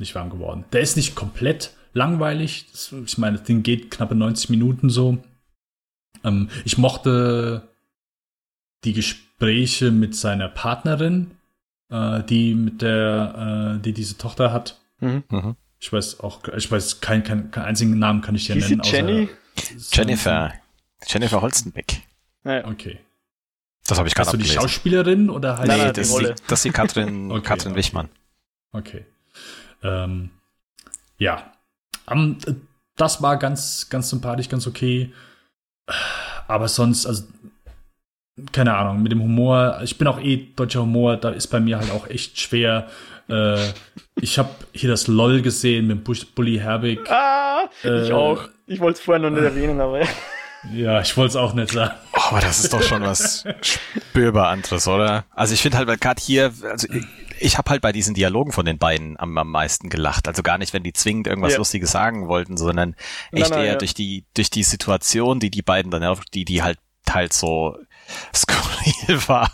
nicht warm geworden. Der ist nicht komplett langweilig. Das, ich meine, das Ding geht knappe 90 Minuten so. Ähm, ich mochte die Gespräche mit seiner Partnerin, äh, die mit der, äh, die diese Tochter hat. Mhm. Mhm. Ich weiß auch, ich weiß keinen kein, keinen einzigen Namen kann ich dir nennen. Jenny? Jennifer. Jennifer Holstenbeck. Okay. Das habe ich gerade Hast du die abgelesen. Schauspielerin oder halt? Nein, Nee, das, die das ist die Katrin, Okay, Katrin okay. Wichmann. Okay. Ähm, ja. Ähm, das war ganz, ganz sympathisch, ganz okay. Aber sonst, also, keine Ahnung, mit dem Humor, ich bin auch eh deutscher Humor, da ist bei mir halt auch echt schwer. Äh, ich habe hier das LOL gesehen mit Bully Herbig. Ah, ich Äh, auch. Ich wollte es vorher noch nicht erwähnen, aber Ja, ich wollte es auch nicht sagen. Oh, aber das ist doch schon was spürbar anderes, oder? Also ich finde halt, weil gerade hier, also ich, ich habe halt bei diesen Dialogen von den beiden am, am meisten gelacht. Also gar nicht, wenn die zwingend irgendwas Ja. Lustiges sagen wollten, sondern echt Nein, nein, eher ja. durch die durch die Situation, die die beiden dann auf, die die halt halt so skurril war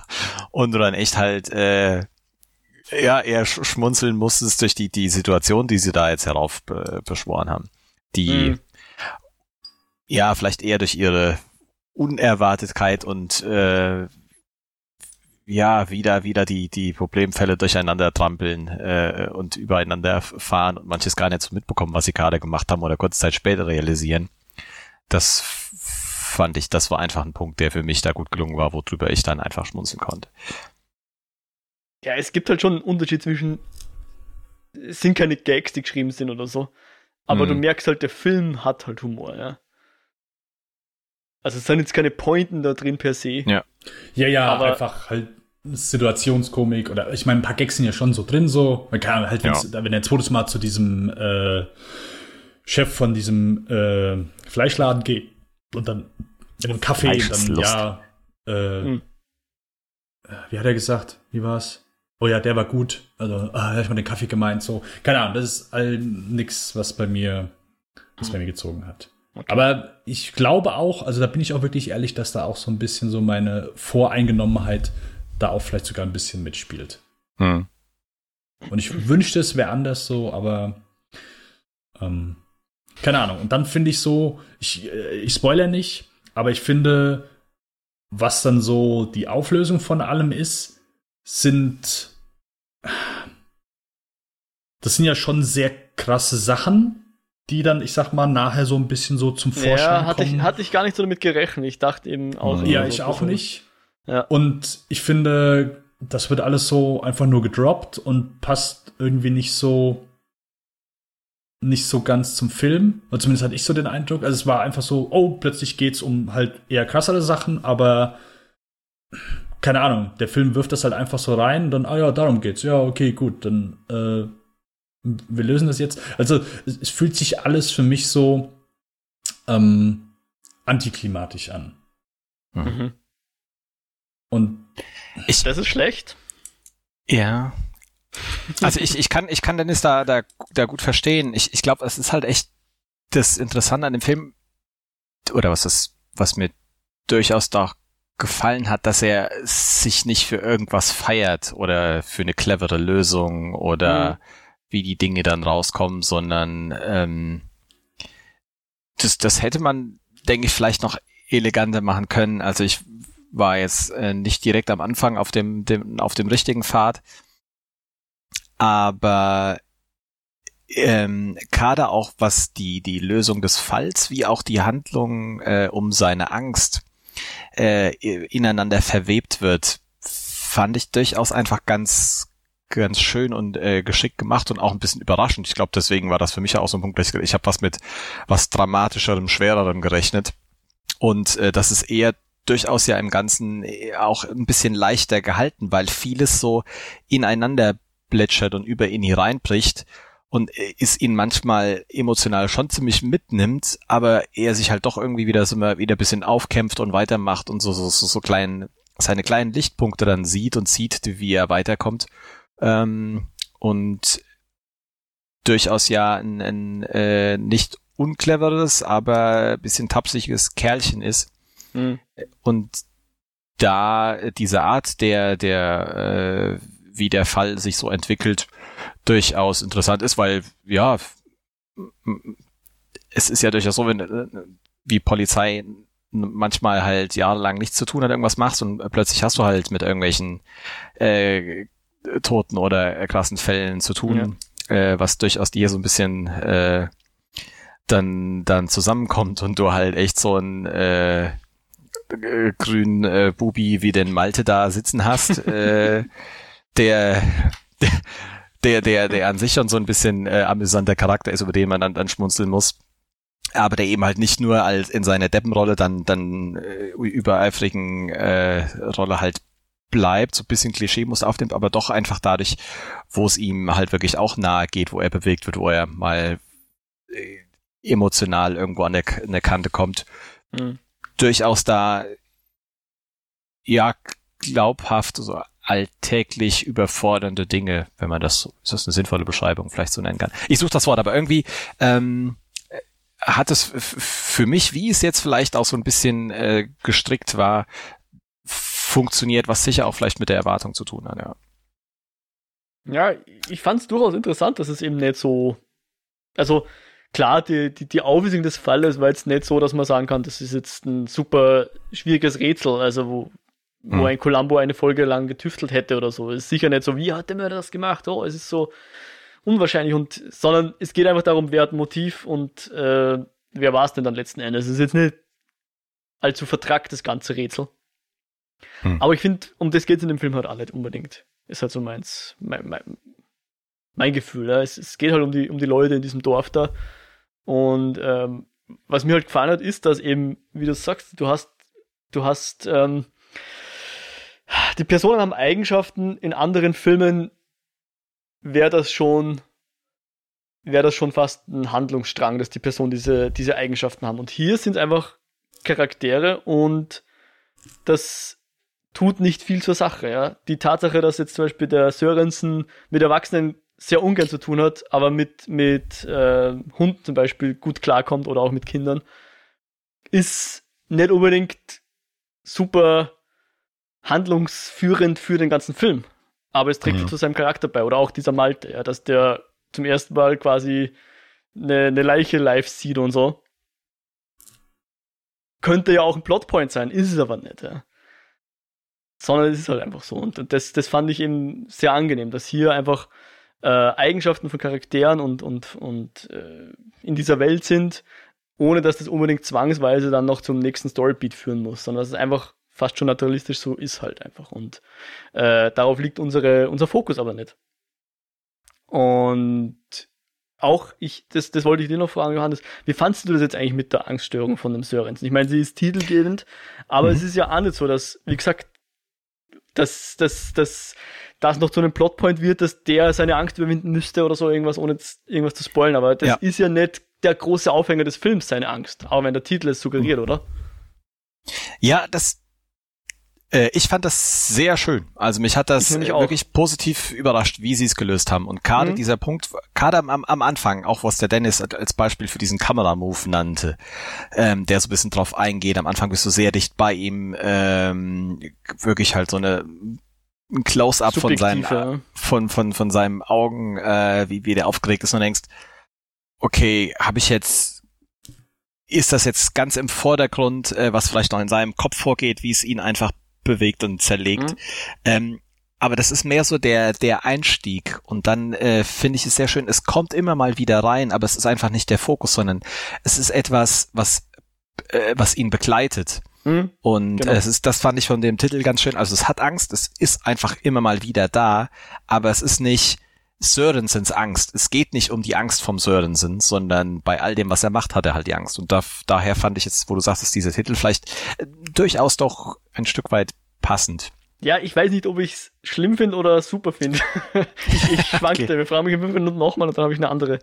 und du dann echt halt äh, ja eher sch schmunzeln musstest durch die die Situation, die sie da jetzt herauf be beschworen haben. Die Mhm. Ja, vielleicht eher durch ihre Unerwartetkeit und äh, ja, wieder, wieder die, die Problemfälle durcheinander trampeln äh, und übereinander fahren und manches gar nicht so mitbekommen, was sie gerade gemacht haben oder kurze Zeit später realisieren. Das fand ich, das war einfach ein Punkt, der für mich da gut gelungen war, worüber ich dann einfach schmunzeln konnte. ja, es gibt halt schon einen Unterschied zwischen, es sind keine Gags, die geschrieben sind oder so, aber Mhm. du merkst halt, der Film hat halt Humor, ja. Also es sind jetzt keine Pointen da drin per se. Ja. Ja, ja, Aber- einfach halt Situationskomik oder ich meine, ein paar Gags sind ja schon so drin, so. Man kann halt, wenn's- wenn er zweites Mal zu diesem äh, Chef von diesem äh, Fleischladen geht und dann in einem ist dann Lust. ja äh, Hm. äh, wie hat er gesagt? Wie war's? Oh ja, der war gut. Also, ah, hab ich mal den Kaffee gemeint, so. Keine Ahnung, das ist all nix, was bei mir, was bei mir gezogen hat. Okay. Aber ich glaube auch, also da bin ich auch wirklich ehrlich, dass da auch so ein bisschen so meine Voreingenommenheit da auch vielleicht sogar ein bisschen mitspielt. Hm. Und ich wünschte, es wäre anders so, aber ähm, keine Ahnung. Und dann finde ich so, ich, äh, ich spoiler nicht, aber ich finde, was dann so die Auflösung von allem ist, sind. Das sind ja schon sehr krasse Sachen, die dann, ich sag mal, nachher so ein bisschen so zum Vorschein ja, hatte kommen. Ich, hatte ich gar nicht so damit gerechnet. Ich dachte eben auch. ja, ich so- auch nicht. Ja. Und ich finde, das wird alles so einfach nur gedroppt und passt irgendwie nicht so nicht so ganz zum Film. Oder zumindest hatte ich so den Eindruck. Also es war einfach so, oh, plötzlich geht's um halt eher krassere Sachen, aber keine Ahnung, der Film wirft das halt einfach so rein und dann, ah ja, darum geht's. Ja, okay, gut, dann äh, wir lösen das jetzt. Also es, es fühlt sich alles für mich so ähm, antiklimatisch an. Mhm. Und Das ist schlecht. Ja. Also ich, ich kann, ich kann Dennis da, da, da gut verstehen. Ich, ich glaube, es ist halt echt das Interessante an dem Film, oder was das, was mir durchaus doch gefallen hat, dass er sich nicht für irgendwas feiert oder für eine clevere Lösung oder Mhm. Wie die Dinge dann rauskommen, sondern ähm, das, das hätte man, denke ich, vielleicht noch eleganter machen können. Also ich war jetzt äh, nicht direkt am Anfang auf dem, dem, auf dem richtigen Pfad, aber ähm, gerade auch was die, die Lösung des Falls, wie auch die Handlung äh, um seine Angst äh, ineinander verwebt wird, fand ich durchaus einfach ganz ganz schön und äh, geschickt gemacht und auch ein bisschen überraschend. Ich glaube, deswegen war das für mich auch so ein Punkt, dass ich, ich habe was mit was dramatischerem, schwererem gerechnet. Und äh, das ist eher durchaus ja im Ganzen äh, auch ein bisschen leichter gehalten, weil vieles so ineinander plätschert und über ihn hereinbricht und äh, es ihn manchmal emotional schon ziemlich mitnimmt, aber er sich halt doch irgendwie wieder so immer wieder ein bisschen aufkämpft und weitermacht und so so so, so kleinen seine kleinen Lichtpunkte dann sieht und sieht, wie er weiterkommt ähm, und durchaus ja ein, ein äh, nicht uncleveres, aber ein bisschen tapsiges Kerlchen ist Mhm. und da diese Art der der äh, wie der Fall sich so entwickelt durchaus interessant ist, weil ja es ist ja durchaus so, wenn äh, wie Polizei manchmal halt jahrelang nichts zu tun hat, irgendwas machst und plötzlich hast du halt mit irgendwelchen äh, Toten oder krassen Fällen zu tun, äh, was durchaus dir so ein bisschen äh, dann dann zusammenkommt und du halt echt so ein äh, äh, grünen äh, Bubi wie den Malte da sitzen hast, äh, der, der, der, der an sich schon so ein bisschen äh, amüsanter Charakter ist, über den man dann, dann schmunzeln muss. Aber der eben halt nicht nur als in seiner Deppenrolle dann, dann äh, übereifrigen äh, Rolle halt bleibt, so ein bisschen Klischeemuster aufnimmt, aber doch einfach dadurch, wo es ihm halt wirklich auch nahe geht, wo er bewegt wird, wo er mal äh, emotional irgendwo an der, an der Kante kommt, Mhm. durchaus da ja glaubhaft, so alltäglich überfordernde Dinge, wenn man das, so- ist das eine sinnvolle Beschreibung, vielleicht so nennen kann. Ich suche das Wort, aber irgendwie ähm, hat es für mich, wie es jetzt vielleicht auch so ein bisschen äh, gestrickt war, funktioniert, was sicher auch vielleicht mit der Erwartung zu tun hat, ja. Ja, ich fand es durchaus interessant, dass es eben nicht so. Also, klar, die, die, die Auflösung des Falles war jetzt nicht so, dass man sagen kann, das ist jetzt ein super schwieriges Rätsel, also wo, wo Mhm. ein Columbo eine Folge lang getüftelt hätte oder so. Es ist sicher nicht so, wie hat der Mörder das gemacht? Oh, es ist so unwahrscheinlich und, sondern es geht einfach darum, wer hat Motiv und äh, wer war es denn dann letzten Endes. Es ist jetzt nicht allzu vertrackt, das ganze Rätsel. Hm. Aber ich finde, um das geht es in dem Film halt auch nicht unbedingt. Ist halt so meins, mein, mein, mein Gefühl. Ja. Es, es geht halt um die, um die Leute in diesem Dorf da. Und ähm, was mir halt gefallen hat, ist, dass eben, wie du sagst, du hast, du hast, ähm, die Personen haben Eigenschaften, in anderen Filmen wäre das schon, wäre das schon fast ein Handlungsstrang, dass die Personen diese, diese Eigenschaften haben. Und hier sind einfach Charaktere und das tut nicht viel zur Sache, ja. Die Tatsache, dass jetzt zum Beispiel der Sörensen mit Erwachsenen sehr ungern zu tun hat, aber mit, mit äh, Hunden zum Beispiel gut klarkommt oder auch mit Kindern, ist nicht unbedingt super handlungsführend für den ganzen Film. aber es trägt Mhm. zu seinem Charakter bei. Oder auch dieser Malte, ja, dass der zum ersten Mal quasi eine, eine Leiche live sieht und so. Könnte ja auch ein Plotpoint sein, ist es aber nicht, ja. Sondern es ist halt einfach so. Und das, das fand ich eben sehr angenehm, dass hier einfach äh, Eigenschaften von Charakteren und, und, und äh, in dieser Welt sind, ohne dass das unbedingt zwangsweise dann noch zum nächsten Storybeat führen muss, sondern dass es einfach fast schon naturalistisch so ist halt einfach. Und äh, darauf liegt unsere, unser Fokus aber nicht. Und auch ich, das, das wollte ich dir noch fragen, Johannes, wie fandst du das jetzt eigentlich mit der Angststörung von dem Sörensen? Ich meine, sie ist titelgebend, aber Mhm. es ist ja auch nicht so, dass, wie gesagt, dass, dass, dass das noch zu einem Plotpoint wird, dass der seine Angst überwinden müsste oder so irgendwas, ohne irgendwas zu spoilen. Aber das Ja. ist ja nicht der große Aufhänger des Films, seine Angst. Auch wenn der Titel es suggeriert, oder? Ja, das. Äh, ich fand das sehr schön. Also mich hat das Ich nämlich äh, wirklich positiv überrascht, wie sie es gelöst haben. Und gerade Mhm. dieser Punkt, gerade am, am Anfang, auch was der Dennis als Beispiel für diesen Kameramove nannte, ähm, der so ein bisschen drauf eingeht. Am Anfang bist du sehr dicht bei ihm, ähm, wirklich halt so eine ein Close-up von seinen von von von seinen Augen, äh, wie wie der aufgeregt ist und denkst, okay, habe ich jetzt ist das jetzt ganz im Vordergrund, äh, was vielleicht noch in seinem Kopf vorgeht, wie es ihn einfach bewegt und zerlegt. Mhm. Ähm, aber das ist mehr so der der Einstieg und dann äh, finde ich es sehr schön. Es kommt immer mal wieder rein, aber es ist einfach nicht der Fokus, sondern es ist etwas, was äh, was ihn begleitet. Hm? Und Genau. äh, es ist, das fand ich von dem Titel ganz schön. Also es hat Angst, es ist einfach immer mal wieder da, aber es ist nicht Sörensens Angst. Es geht nicht um die Angst vom Sörensen, sondern bei all dem, was er macht, hat er halt die Angst. Und da, daher fand ich jetzt, wo du sagst, ist dieser Titel vielleicht äh, durchaus doch ein Stück weit passend. Ja, ich weiß nicht, ob ich es schlimm finde oder super finde. ich, ich schwankte. Okay. Wir fragen mich in fünf Minuten nochmal und dann habe ich eine andere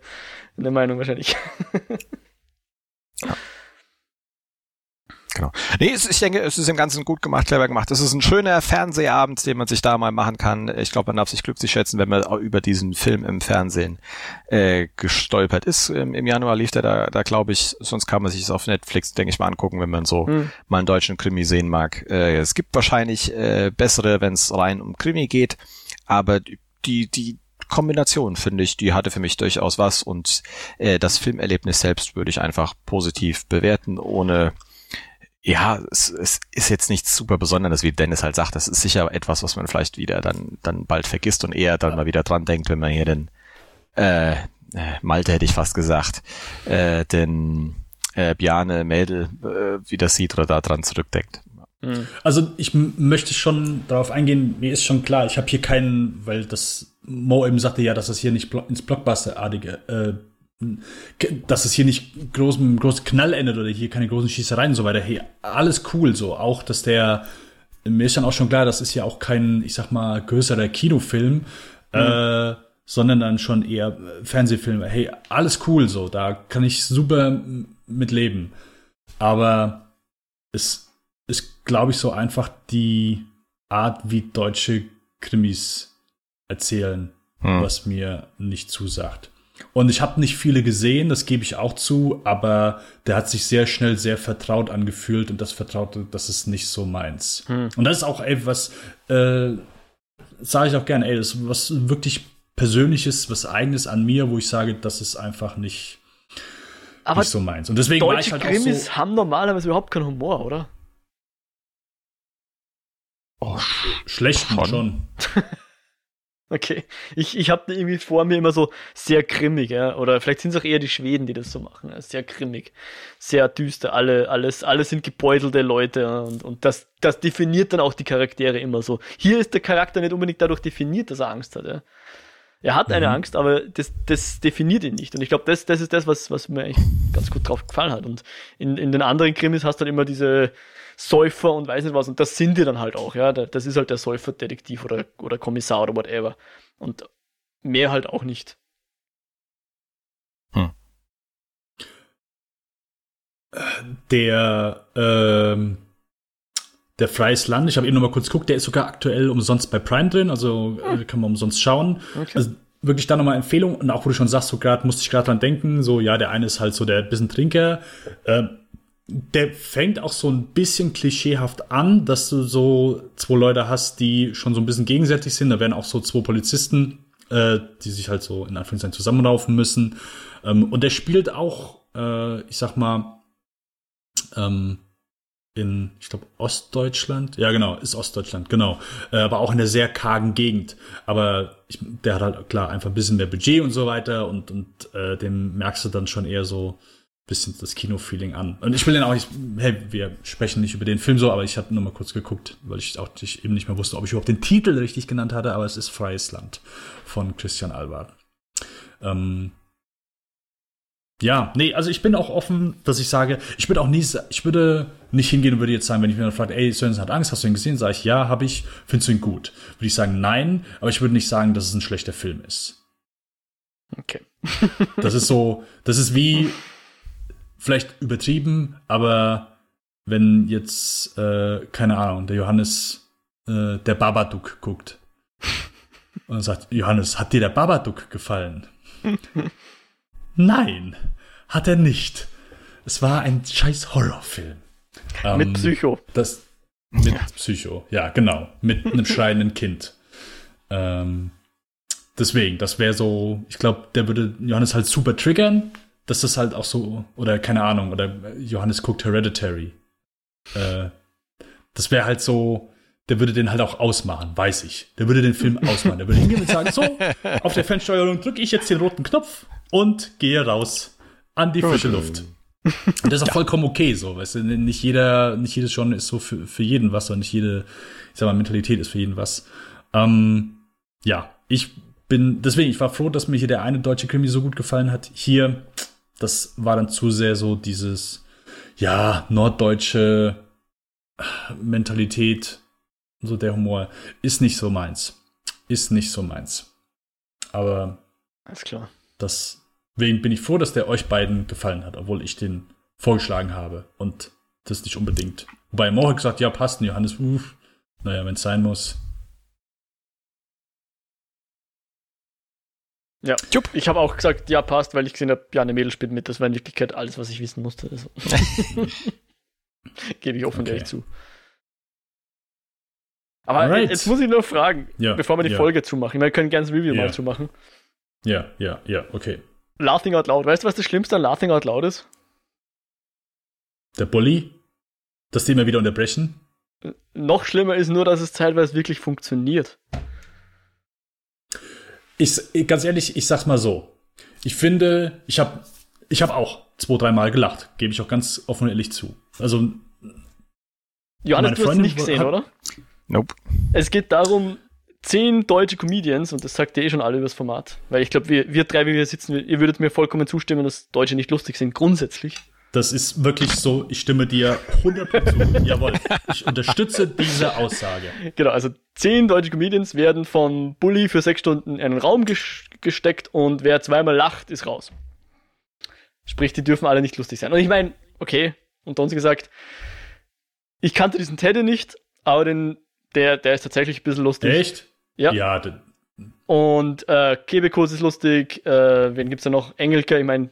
eine Meinung wahrscheinlich. Genau. Nee, es, ich denke, es ist im Ganzen gut gemacht, clever gemacht. Es ist ein schöner Fernsehabend, den man sich da mal machen kann. Ich glaube, man darf sich glücklich schätzen, wenn man über diesen Film im Fernsehen äh, gestolpert ist. Im, Im Januar lief der da, da glaube ich, sonst kann man sich es auf Netflix, denke ich mal, angucken, wenn man so Hm. mal einen deutschen Krimi sehen mag. Äh, es gibt wahrscheinlich äh, bessere, wenn es rein um Krimi geht, aber die, die Kombination, finde ich, die hatte für mich durchaus was und äh, das Filmerlebnis selbst würde ich einfach positiv bewerten, ohne ja, es, es ist jetzt nichts super Besonderes, wie Dennis halt sagt. Das ist sicher etwas, was man vielleicht wieder dann, dann bald vergisst und eher dann mal wieder dran denkt, wenn man hier den äh, äh, Malte hätte ich fast gesagt, äh, den äh, Bjarne Mädel äh, wieder sieht oder da dran zurückdenkt. Hm. Also ich möchte schon darauf eingehen, mir ist schon klar, ich habe hier keinen, weil das Mo eben sagte ja, dass das hier nicht blo ins Blockbuster-artige, äh, dass es hier nicht groß, großen Knall endet oder hier keine großen Schießereien und so weiter. Hey, alles cool so. Auch, dass der, mir ist dann auch schon klar, das ist ja auch kein, ich sag mal, größerer Kinofilm, äh, sondern dann schon eher Fernsehfilme. Hey, alles cool so. Da kann ich super mit leben. Aber es ist, glaube ich, so einfach die Art, wie deutsche Krimis erzählen, Hm. was mir nicht zusagt. Und ich habe nicht viele gesehen, das gebe ich auch zu, aber der hat sich sehr schnell sehr vertraut angefühlt und das Vertraute, das ist nicht so meins. Hm. Und das ist auch ey, was, äh, sage ich auch gerne, ey, das ist was wirklich Persönliches, was Eigenes an mir, wo ich sage, das ist einfach nicht, Aber nicht so meins. Und deswegen war ich deutsche halt auch Krimis so, haben normalerweise überhaupt keinen Humor, oder? Oh, schlechten Schon. schon. Okay. Ich, ich habe irgendwie vor mir immer so sehr grimmig, ja. Oder vielleicht sind es auch eher die Schweden, die das so machen. Ja? Sehr grimmig, sehr düster. Alle, alles, alle sind gebeutelte Leute ja? und, und das, das definiert dann auch die Charaktere immer so. Hier ist der Charakter nicht unbedingt dadurch definiert, dass er Angst hat. Ja? Er hat eine Mhm. Angst, aber das, das definiert ihn nicht. Und ich glaube, das, das ist das, was, was mir eigentlich ganz gut drauf gefallen hat. Und in, in den anderen Krimis hast du halt immer diese Säufer und weiß nicht was. Und das sind die dann halt auch, ja. Da- Das ist halt der Säuferdetektiv oder, oder Kommissar oder whatever. Und mehr halt auch nicht. Der, ähm, der Freies Land, ich habe eben noch mal kurz geguckt, der ist sogar aktuell umsonst bei Prime drin, also äh, kann man umsonst schauen. Okay. Also wirklich da nochmal Empfehlung und auch wo du schon sagst, so gerade musste ich gerade dran denken, so ja, der eine ist halt so der bisschen Trinker, äh, der fängt auch so ein bisschen klischeehaft an, dass du so zwei Leute hast, die schon so ein bisschen gegenseitig sind. Da werden auch so zwei Polizisten, äh, die sich halt so in Anführungszeichen zusammenlaufen müssen. Ähm, und der spielt auch, äh, ich sag mal, ähm, in, ich glaube, Ostdeutschland. Ja, genau, ist Ostdeutschland, genau. Äh, aber auch in einer sehr kargen Gegend. Aber ich, der hat halt klar einfach ein bisschen mehr Budget und so weiter und, und äh, dem merkst du dann schon eher so bisschen das Kino-Feeling an. Und ich will den auch nicht, hey, wir sprechen nicht über den Film so, aber ich habe nur mal kurz geguckt, weil ich auch nicht, eben nicht mehr wusste, ob ich überhaupt den Titel richtig genannt hatte, aber es ist Freies Land von Christian Alba. Ähm, ja, nee, also ich bin auch offen, dass ich sage, ich würde auch nie, ich würde nicht hingehen und würde jetzt sagen, wenn ich mir dann frage, ey, Sörensen hat Angst, hast du ihn gesehen? Sage ich, ja, habe ich, findest du ihn gut? Würde ich sagen, nein, aber ich würde nicht sagen, dass es ein schlechter Film ist. Okay. das ist so, das ist wie, vielleicht übertrieben, aber wenn jetzt, äh, keine Ahnung, der Johannes äh, der Babadook guckt und sagt, Johannes, hat dir der Babadook gefallen? Nein, hat er nicht. Es war ein scheiß Horrorfilm. Mit ähm, Psycho. Das, mit. Psycho, ja, genau. Mit einem schreienden Kind. Ähm, deswegen, das wäre so, ich glaube, der würde Johannes halt super triggern, dass das halt auch so, oder keine Ahnung, oder Johannes guckt Hereditary. Äh, das wäre halt so, der würde den halt auch ausmachen, weiß ich. Der würde den Film ausmachen. Der würde hingehen und sagen, so, auf der Fernsteuerung drücke ich jetzt den roten Knopf und gehe raus an die frische Luft. Und das ist auch ja. vollkommen okay, so, weißt du, nicht jeder, nicht jedes Genre ist so für, für jeden was, und nicht jede, ich sag mal, Mentalität ist für jeden was. Ähm, ja, ich bin, deswegen, ich war froh, dass mir hier der eine deutsche Krimi so gut gefallen hat. Hier, das war dann zu sehr so dieses, ja, norddeutsche Mentalität, so der Humor, ist nicht so meins. Ist nicht so meins. Aber. Alles klar. Deswegen bin ich froh, dass der euch beiden gefallen hat, obwohl ich den vorgeschlagen habe und das nicht unbedingt. Wobei Morik gesagt, ja, passt, Johannes, uff, naja, wenn es sein muss. Ja, Jupp. ich habe auch gesagt, ja, passt, weil ich gesehen habe, ja, eine Mädel spielt mit. Das war in Wirklichkeit alles, was ich wissen musste. Also. Gebe ich offen okay. ehrlich zu. Aber Alright. jetzt muss ich nur fragen, ja, bevor wir die ja. Folge zumachen. Wir können gerne das Review ja. mal zumachen. Ja, ja, ja, okay. Laughing Out Loud. Weißt du, was das Schlimmste an Laughing Out Loud ist? Der Bully? Dass die immer wieder unterbrechen? Noch schlimmer ist nur, dass es teilweise wirklich funktioniert. Ich, ganz ehrlich, ich sag's mal so. Ich finde, ich habe ich hab auch zwei, dreimal gelacht. Gebe ich auch ganz offen und ehrlich zu. Also. Johannes, du hast nicht gesehen, hat, oder? Nope. Es geht darum, zehn deutsche Comedians, und das sagt ihr eh schon alle über das Format, weil ich glaube, wir, wir drei, wie wir sitzen, ihr würdet mir vollkommen zustimmen, dass Deutsche nicht lustig sind, grundsätzlich. Das ist wirklich so, ich stimme dir 100% zu. Jawohl, ich unterstütze diese Aussage. Genau, also zehn deutsche Comedians werden von Bully für sechs Stunden in einen Raum gesteckt und wer zweimal lacht, ist raus. Sprich, die dürfen alle nicht lustig sein. Und ich meine, okay, und uns gesagt, ich kannte diesen Teddy nicht, aber den, der, der ist tatsächlich ein bisschen lustig. Echt? Ja. Ja. Und äh, Kebekus ist lustig. Äh, wen gibt's da noch? Engelke, ich meine,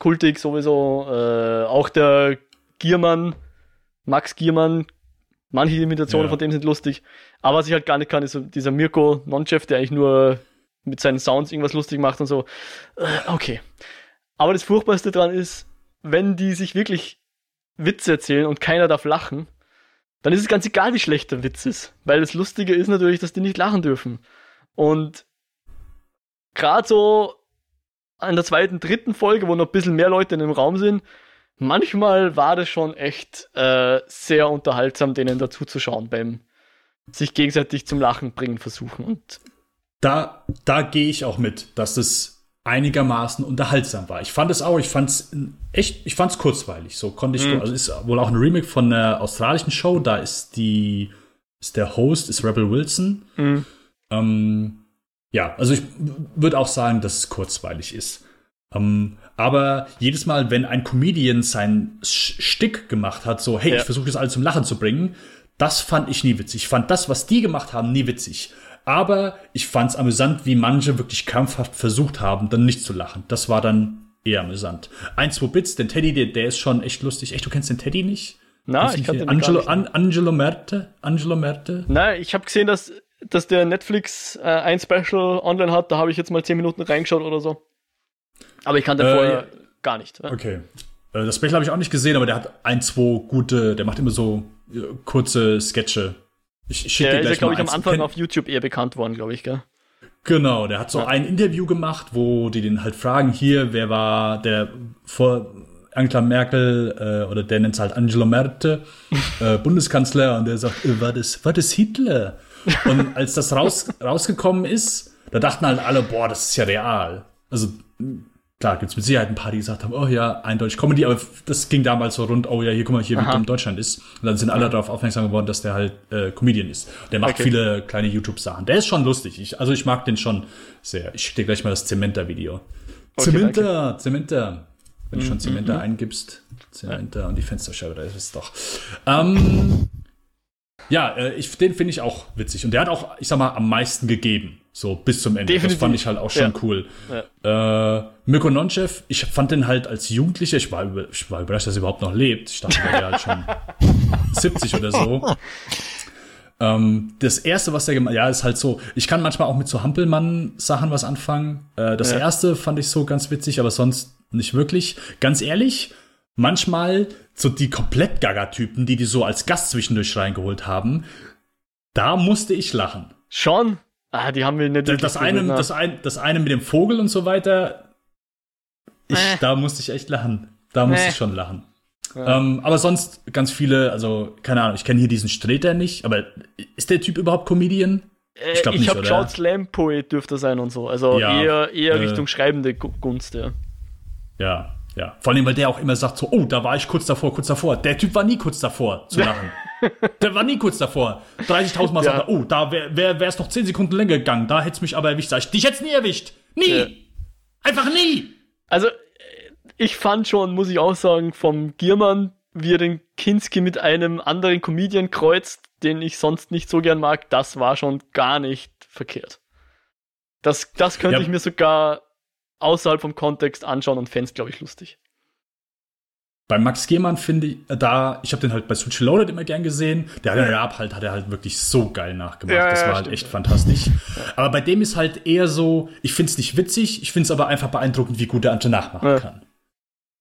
kultig sowieso. Äh, auch der Giermann, Max Giermann, manche Imitationen ja. von dem sind lustig. Aber was ich halt gar nicht kann, ist so dieser Mirko Nonchef, der eigentlich nur mit seinen Sounds irgendwas lustig macht und so. Äh, okay. Aber das Furchtbarste dran ist, wenn die sich wirklich Witze erzählen und keiner darf lachen, dann ist es ganz egal, wie schlecht der Witz ist. Weil das Lustige ist natürlich, dass die nicht lachen dürfen. Und gerade so an der zweiten, dritten Folge, wo noch ein bisschen mehr Leute in dem Raum sind, manchmal war das schon echt äh, sehr unterhaltsam, denen dazu zu schauen beim sich gegenseitig zum Lachen bringen versuchen. Und da, da gehe ich auch mit, dass es einigermaßen unterhaltsam war. Ich fand es auch, ich fand es echt, ich fand es kurzweilig. So konnte ich, mhm. also ist wohl auch ein Remake von einer australischen Show. Da ist die, ist der Host, ist Rebel Wilson. Mhm. Ähm, ja, also ich würde auch sagen, dass es kurzweilig ist. Ähm, aber jedes Mal, wenn ein Comedian sein Stick gemacht hat, so, hey, ja. ich versuche das alles zum Lachen zu bringen, das fand ich nie witzig. Ich fand das, was die gemacht haben, nie witzig. Aber ich fand es amüsant, wie manche wirklich krampfhaft versucht haben, dann nicht zu lachen. Das war dann eher amüsant. Ein, zwei Bits, den Teddy, der, der ist schon echt lustig. Echt, du kennst den Teddy nicht? Na, ich kannte den Angelo, gar nicht. An, Angelo Merte? Angelo Merte? Nein, ich habe gesehen, dass, dass der Netflix äh, ein Special online hat. Da habe ich jetzt mal 10 Minuten reingeschaut oder so. Aber ich kannte Äh, vorher gar nicht. Ja. Okay. Äh, Das Special habe ich auch nicht gesehen, aber der hat ein, zwei gute, der macht immer so äh, kurze Sketche. Ich, ich schicke Der ist ja, glaube ich, am. Anfang auf YouTube eher bekannt worden, glaube ich, gell? Genau, der hat so Ja. ein Interview gemacht, wo die den halt fragen, hier, wer war der vor Angela Merkel, äh, oder der nennt es halt Angelo Merte, äh, Bundeskanzler, und der sagt, äh, war das, war das Hitler? Und als das raus, rausgekommen ist, da dachten halt alle, boah, das ist ja real. Also, klar, gibt's mit Sicherheit ein paar, die gesagt haben, oh ja, eindeutig Comedy, aber das ging damals so rund, oh ja, hier, guck mal, hier, wie dumm Deutschland ist. Und dann sind alle darauf aufmerksam geworden, dass der halt äh, Comedian ist. Der macht Okay. viele kleine YouTube-Sachen. Der ist schon lustig. Ich, also ich mag den schon sehr. Ich schicke dir gleich mal das Zementer-Video. Okay, Zementer, Zementer. Wenn du schon Mhm, Zementer eingibst, Zementer und die Fensterscheibe, da ist es doch. Ähm, ja, äh, ich, den finde ich auch witzig. Und der hat auch, ich sag mal, am meisten gegeben. So bis zum Ende. Definitiv. Das fand ich halt auch schon Ja. cool. Äh, Mirko Nonchev, ich fand den halt als Jugendlicher, ich war, über, ich war überrascht, dass er überhaupt noch lebt. Ich dachte, der wäre halt schon 70 oder so. Ähm, das erste, was er gemacht ja, ist halt so, ich kann manchmal auch mit so Hampelmann-Sachen was anfangen. Äh, das Ja. erste fand ich so ganz witzig, aber sonst nicht wirklich. Ganz ehrlich, manchmal so die komplett Gaga-Typen, die die so als Gast zwischendurch reingeholt haben, da musste ich lachen. Schon? Ah, die haben wir nicht. Das, das, eine, das, ein, das eine mit dem Vogel und so weiter, ich, Äh. da musste ich echt lachen. Da musste Nee. ich schon lachen. Ja. Ähm, aber sonst ganz viele, also keine Ahnung, ich kenne hier diesen Streter nicht, aber ist der Typ überhaupt Comedian? Äh, ich glaub ich nicht, habe oder? geschaut, Slam-Poet dürfte er sein und so. Also Ja, eher, eher äh, Richtung schreibende Gu- Gunst, ja. Ja, ja. Vor allem, weil der auch immer sagt so, oh, da war ich kurz davor, kurz davor. Der Typ war nie kurz davor zu lachen. der war nie kurz davor. 30.000 Mal Ja. sagt er, oh, da wäre wär, wär's noch 10 Sekunden länger gegangen. Da hätte es mich aber erwischt. Sag ich, dich hätte nie erwischt. Nie. Ja. Einfach nie. Also, äh, ich fand schon, muss ich auch sagen, vom Giermann, wie er den Kinski mit einem anderen Comedian kreuzt, den ich sonst nicht so gern mag, das war schon gar nicht verkehrt. Das, das könnte Ja. ich mir sogar außerhalb vom Kontext anschauen und fände glaube ich, lustig. Bei Max Gehmann finde ich, äh, da, ich habe den halt bei Switch Loaded immer gern gesehen. Der hat ja halt, hat er halt wirklich so geil nachgemacht. Ja, das ja, war halt stimmt, echt ja. fantastisch. Aber bei dem ist halt eher so, ich finde es nicht witzig, ich finde es aber einfach beeindruckend, wie gut der Ante nachmachen Ja. kann.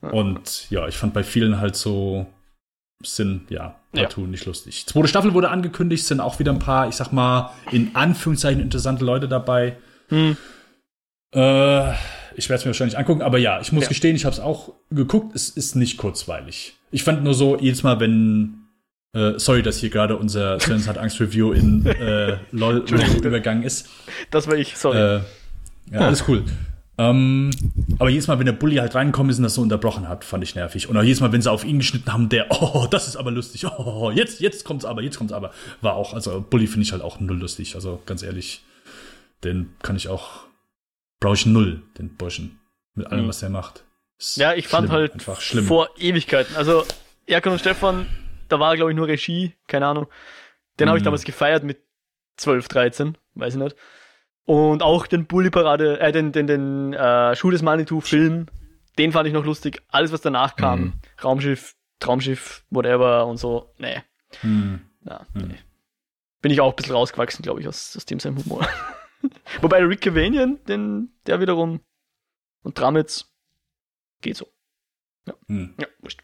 Und ja, ich fand bei vielen halt so, sind, ja, Ja. partout nicht lustig. Zweite Staffel wurde angekündigt, sind auch wieder ein paar, ich sag mal, in Anführungszeichen interessante Leute dabei. Hm. Äh, ich werde es mir wahrscheinlich angucken, aber ja, ich muss Ja. gestehen, ich habe es auch geguckt. Es ist nicht kurzweilig. Ich fand nur so, jedes Mal, wenn. Äh, sorry, dass hier gerade unser Sven hat Angst Review in äh, LOL übergangen ist. Das war ich, sorry. Äh, ja, alles cool. Ähm, aber jedes Mal, wenn der Bully halt reingekommen ist und das so unterbrochen hat, fand ich nervig. Und auch jedes Mal, wenn sie auf ihn geschnitten haben, der, oh, das ist aber lustig. Oh, jetzt, jetzt kommt's aber, jetzt kommt's aber. War auch, also Bully finde ich halt auch null lustig. Also ganz ehrlich, den kann ich auch, brauche ich null, den Burschen. Mit allem, Mhm. was er macht. Ist Ja, ich fand schlimm, halt einfach schlimm. vor Ewigkeiten. Also, Erkan und Stefan, da war, glaube ich, nur Regie, keine Ahnung. Den habe ich Mhm. damals gefeiert mit 12, 13, weiß ich nicht. Und auch den Bully-Parade, äh, den, den, den äh, Schuh des Manitou-Film, den fand ich noch lustig. Alles, was danach kam, Mhm. Raumschiff, Traumschiff, whatever und so, nee. Hm. Ja, Mhm. nee. Bin ich auch ein bisschen rausgewachsen, glaube ich, aus, aus dem seinem Humor. Wobei Rick Cavanian, den, der wiederum, und Tramitz, geht so. Hm. Ja, wurscht.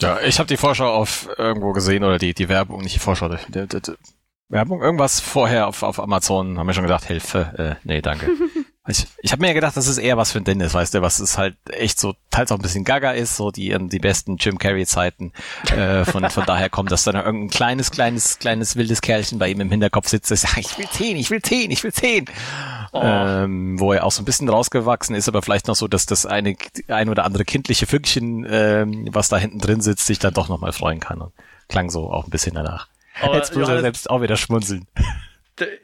Ja, ich habe die Vorschau auf irgendwo gesehen oder die, die Werbung, nicht die Vorschau, die, die, die, Werbung, irgendwas vorher auf, auf Amazon, haben wir schon gedacht, Hilfe, äh, nee, danke. ich ich habe mir ja gedacht, das ist eher was für ein Dennis, weißt du, was es halt echt so, teils auch ein bisschen gaga ist, so die, die besten Jim Carrey-Zeiten. Äh, von, von daher kommt, dass dann irgendein kleines, kleines, kleines wildes Kerlchen bei ihm im Hinterkopf sitzt, das sagt, ich will zehn, ich will zehn, ich will zehn. Oh. Ähm, wo er auch so ein bisschen rausgewachsen ist, aber vielleicht noch so, dass das eine ein oder andere kindliche Fünkchen, ähm, was da hinten drin sitzt, sich dann doch nochmal freuen kann. Und klang so auch ein bisschen danach. Aber Jetzt muss er selbst auch wieder schmunzeln.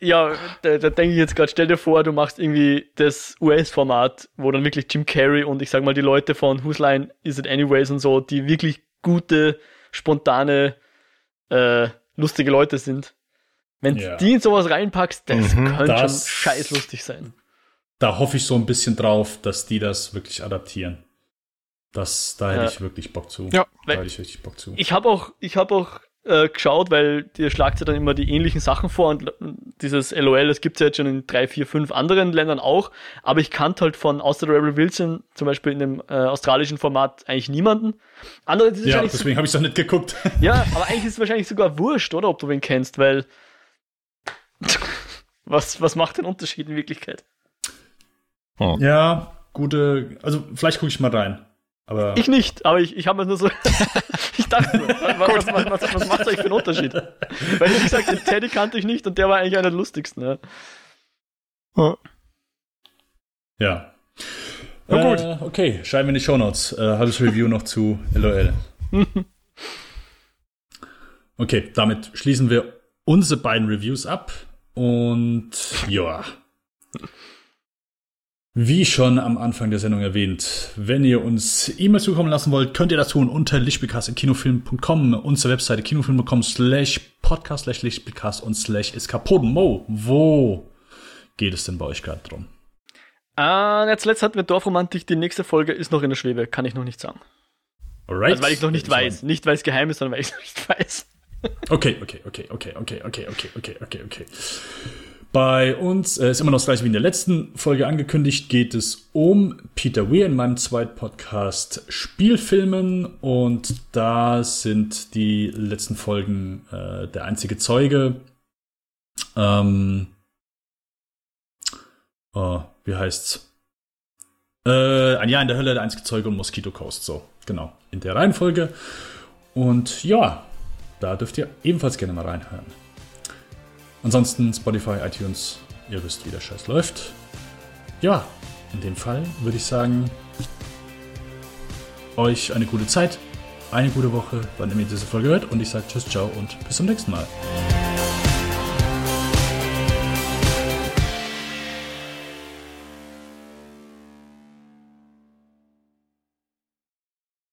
Ja, da, da denke ich jetzt gerade, stell dir vor, du machst irgendwie das US-Format, wo dann wirklich Jim Carrey und ich sag mal die Leute von Whose Line Is It Anyways und so, die wirklich gute, spontane, äh, lustige Leute sind. Wenn Ja. die in sowas reinpackst, das Mhm, könnte das- schon scheiß lustig sein. da hoffe ich so ein bisschen drauf, dass die das wirklich adaptieren. Das, da hätte Ja. ich wirklich Bock zu. Ja. da hätte ich richtig Bock zu. Ich habe auch, ich habe auch äh, geschaut, weil dir schlagt ja dann immer die ähnlichen Sachen vor und l- dieses LOL, das gibt's ja jetzt schon in drei, vier, fünf anderen Ländern auch, aber ich kannte halt von außer der Rebel Wilson zum Beispiel in dem äh, australischen Format eigentlich niemanden. Andere, ja, wahrscheinlich so, deswegen habe ich doch nicht geguckt. ja, aber eigentlich ist es wahrscheinlich sogar wurscht, oder, ob du wen kennst, weil was, was macht den Unterschied in Wirklichkeit? ja, gute. Also, vielleicht gucke ich mal rein. Aber. Ich nicht, aber ich, ich habe mir nur so. ich dachte, nur, was, was, was, was, was macht euch für einen Unterschied? Weil, wie gesagt, den Teddy kannte ich nicht und der war eigentlich einer der lustigsten. Ja. Ja. Na gut. Äh, okay, schreiben wir in die Shownotes. Äh, halbes Review noch zu LOL. Okay, damit schließen wir unsere beiden Reviews ab. Und ja. Wie schon am Anfang der Sendung erwähnt, wenn ihr uns E-Mail zukommen lassen wollt, könnt ihr das tun unter lichtspielcast.kinofilm.com, unsere Webseite kinofilm.com slash podcast slash lichtspielcast und slash eskapoden. Mo, wo geht es denn bei euch gerade drum? Ah, jetzt letzt hatten wir Dorfromantik, die nächste Folge ist noch in der Schwebe, kann ich noch nicht sagen. Alright. Also, weil ich noch nicht weiß. Nicht, weil es geheim ist, sondern weil ich es noch nicht weiß. Okay, okay, okay, okay, okay, okay, okay, okay, okay, okay. Bei uns äh, ist immer noch das gleiche wie in der letzten Folge angekündigt, geht es um Peter Weir in meinem zweiten Podcast Spielfilmen und da sind die letzten Folgen äh, der einzige Zeuge. Ähm, oh, wie heißt's? Äh, ein Jahr in der Hölle, der einzige Zeuge und Mosquito Coast, so, genau, in der Reihenfolge. Und ja, da dürft ihr ebenfalls gerne mal reinhören. Ansonsten Spotify, iTunes, ihr wisst, wie der Scheiß läuft. Ja, in dem Fall würde ich sagen, euch eine gute Zeit, eine gute Woche, wann ihr diese Folge hört. Und ich sage Tschüss, ciao und bis zum nächsten Mal.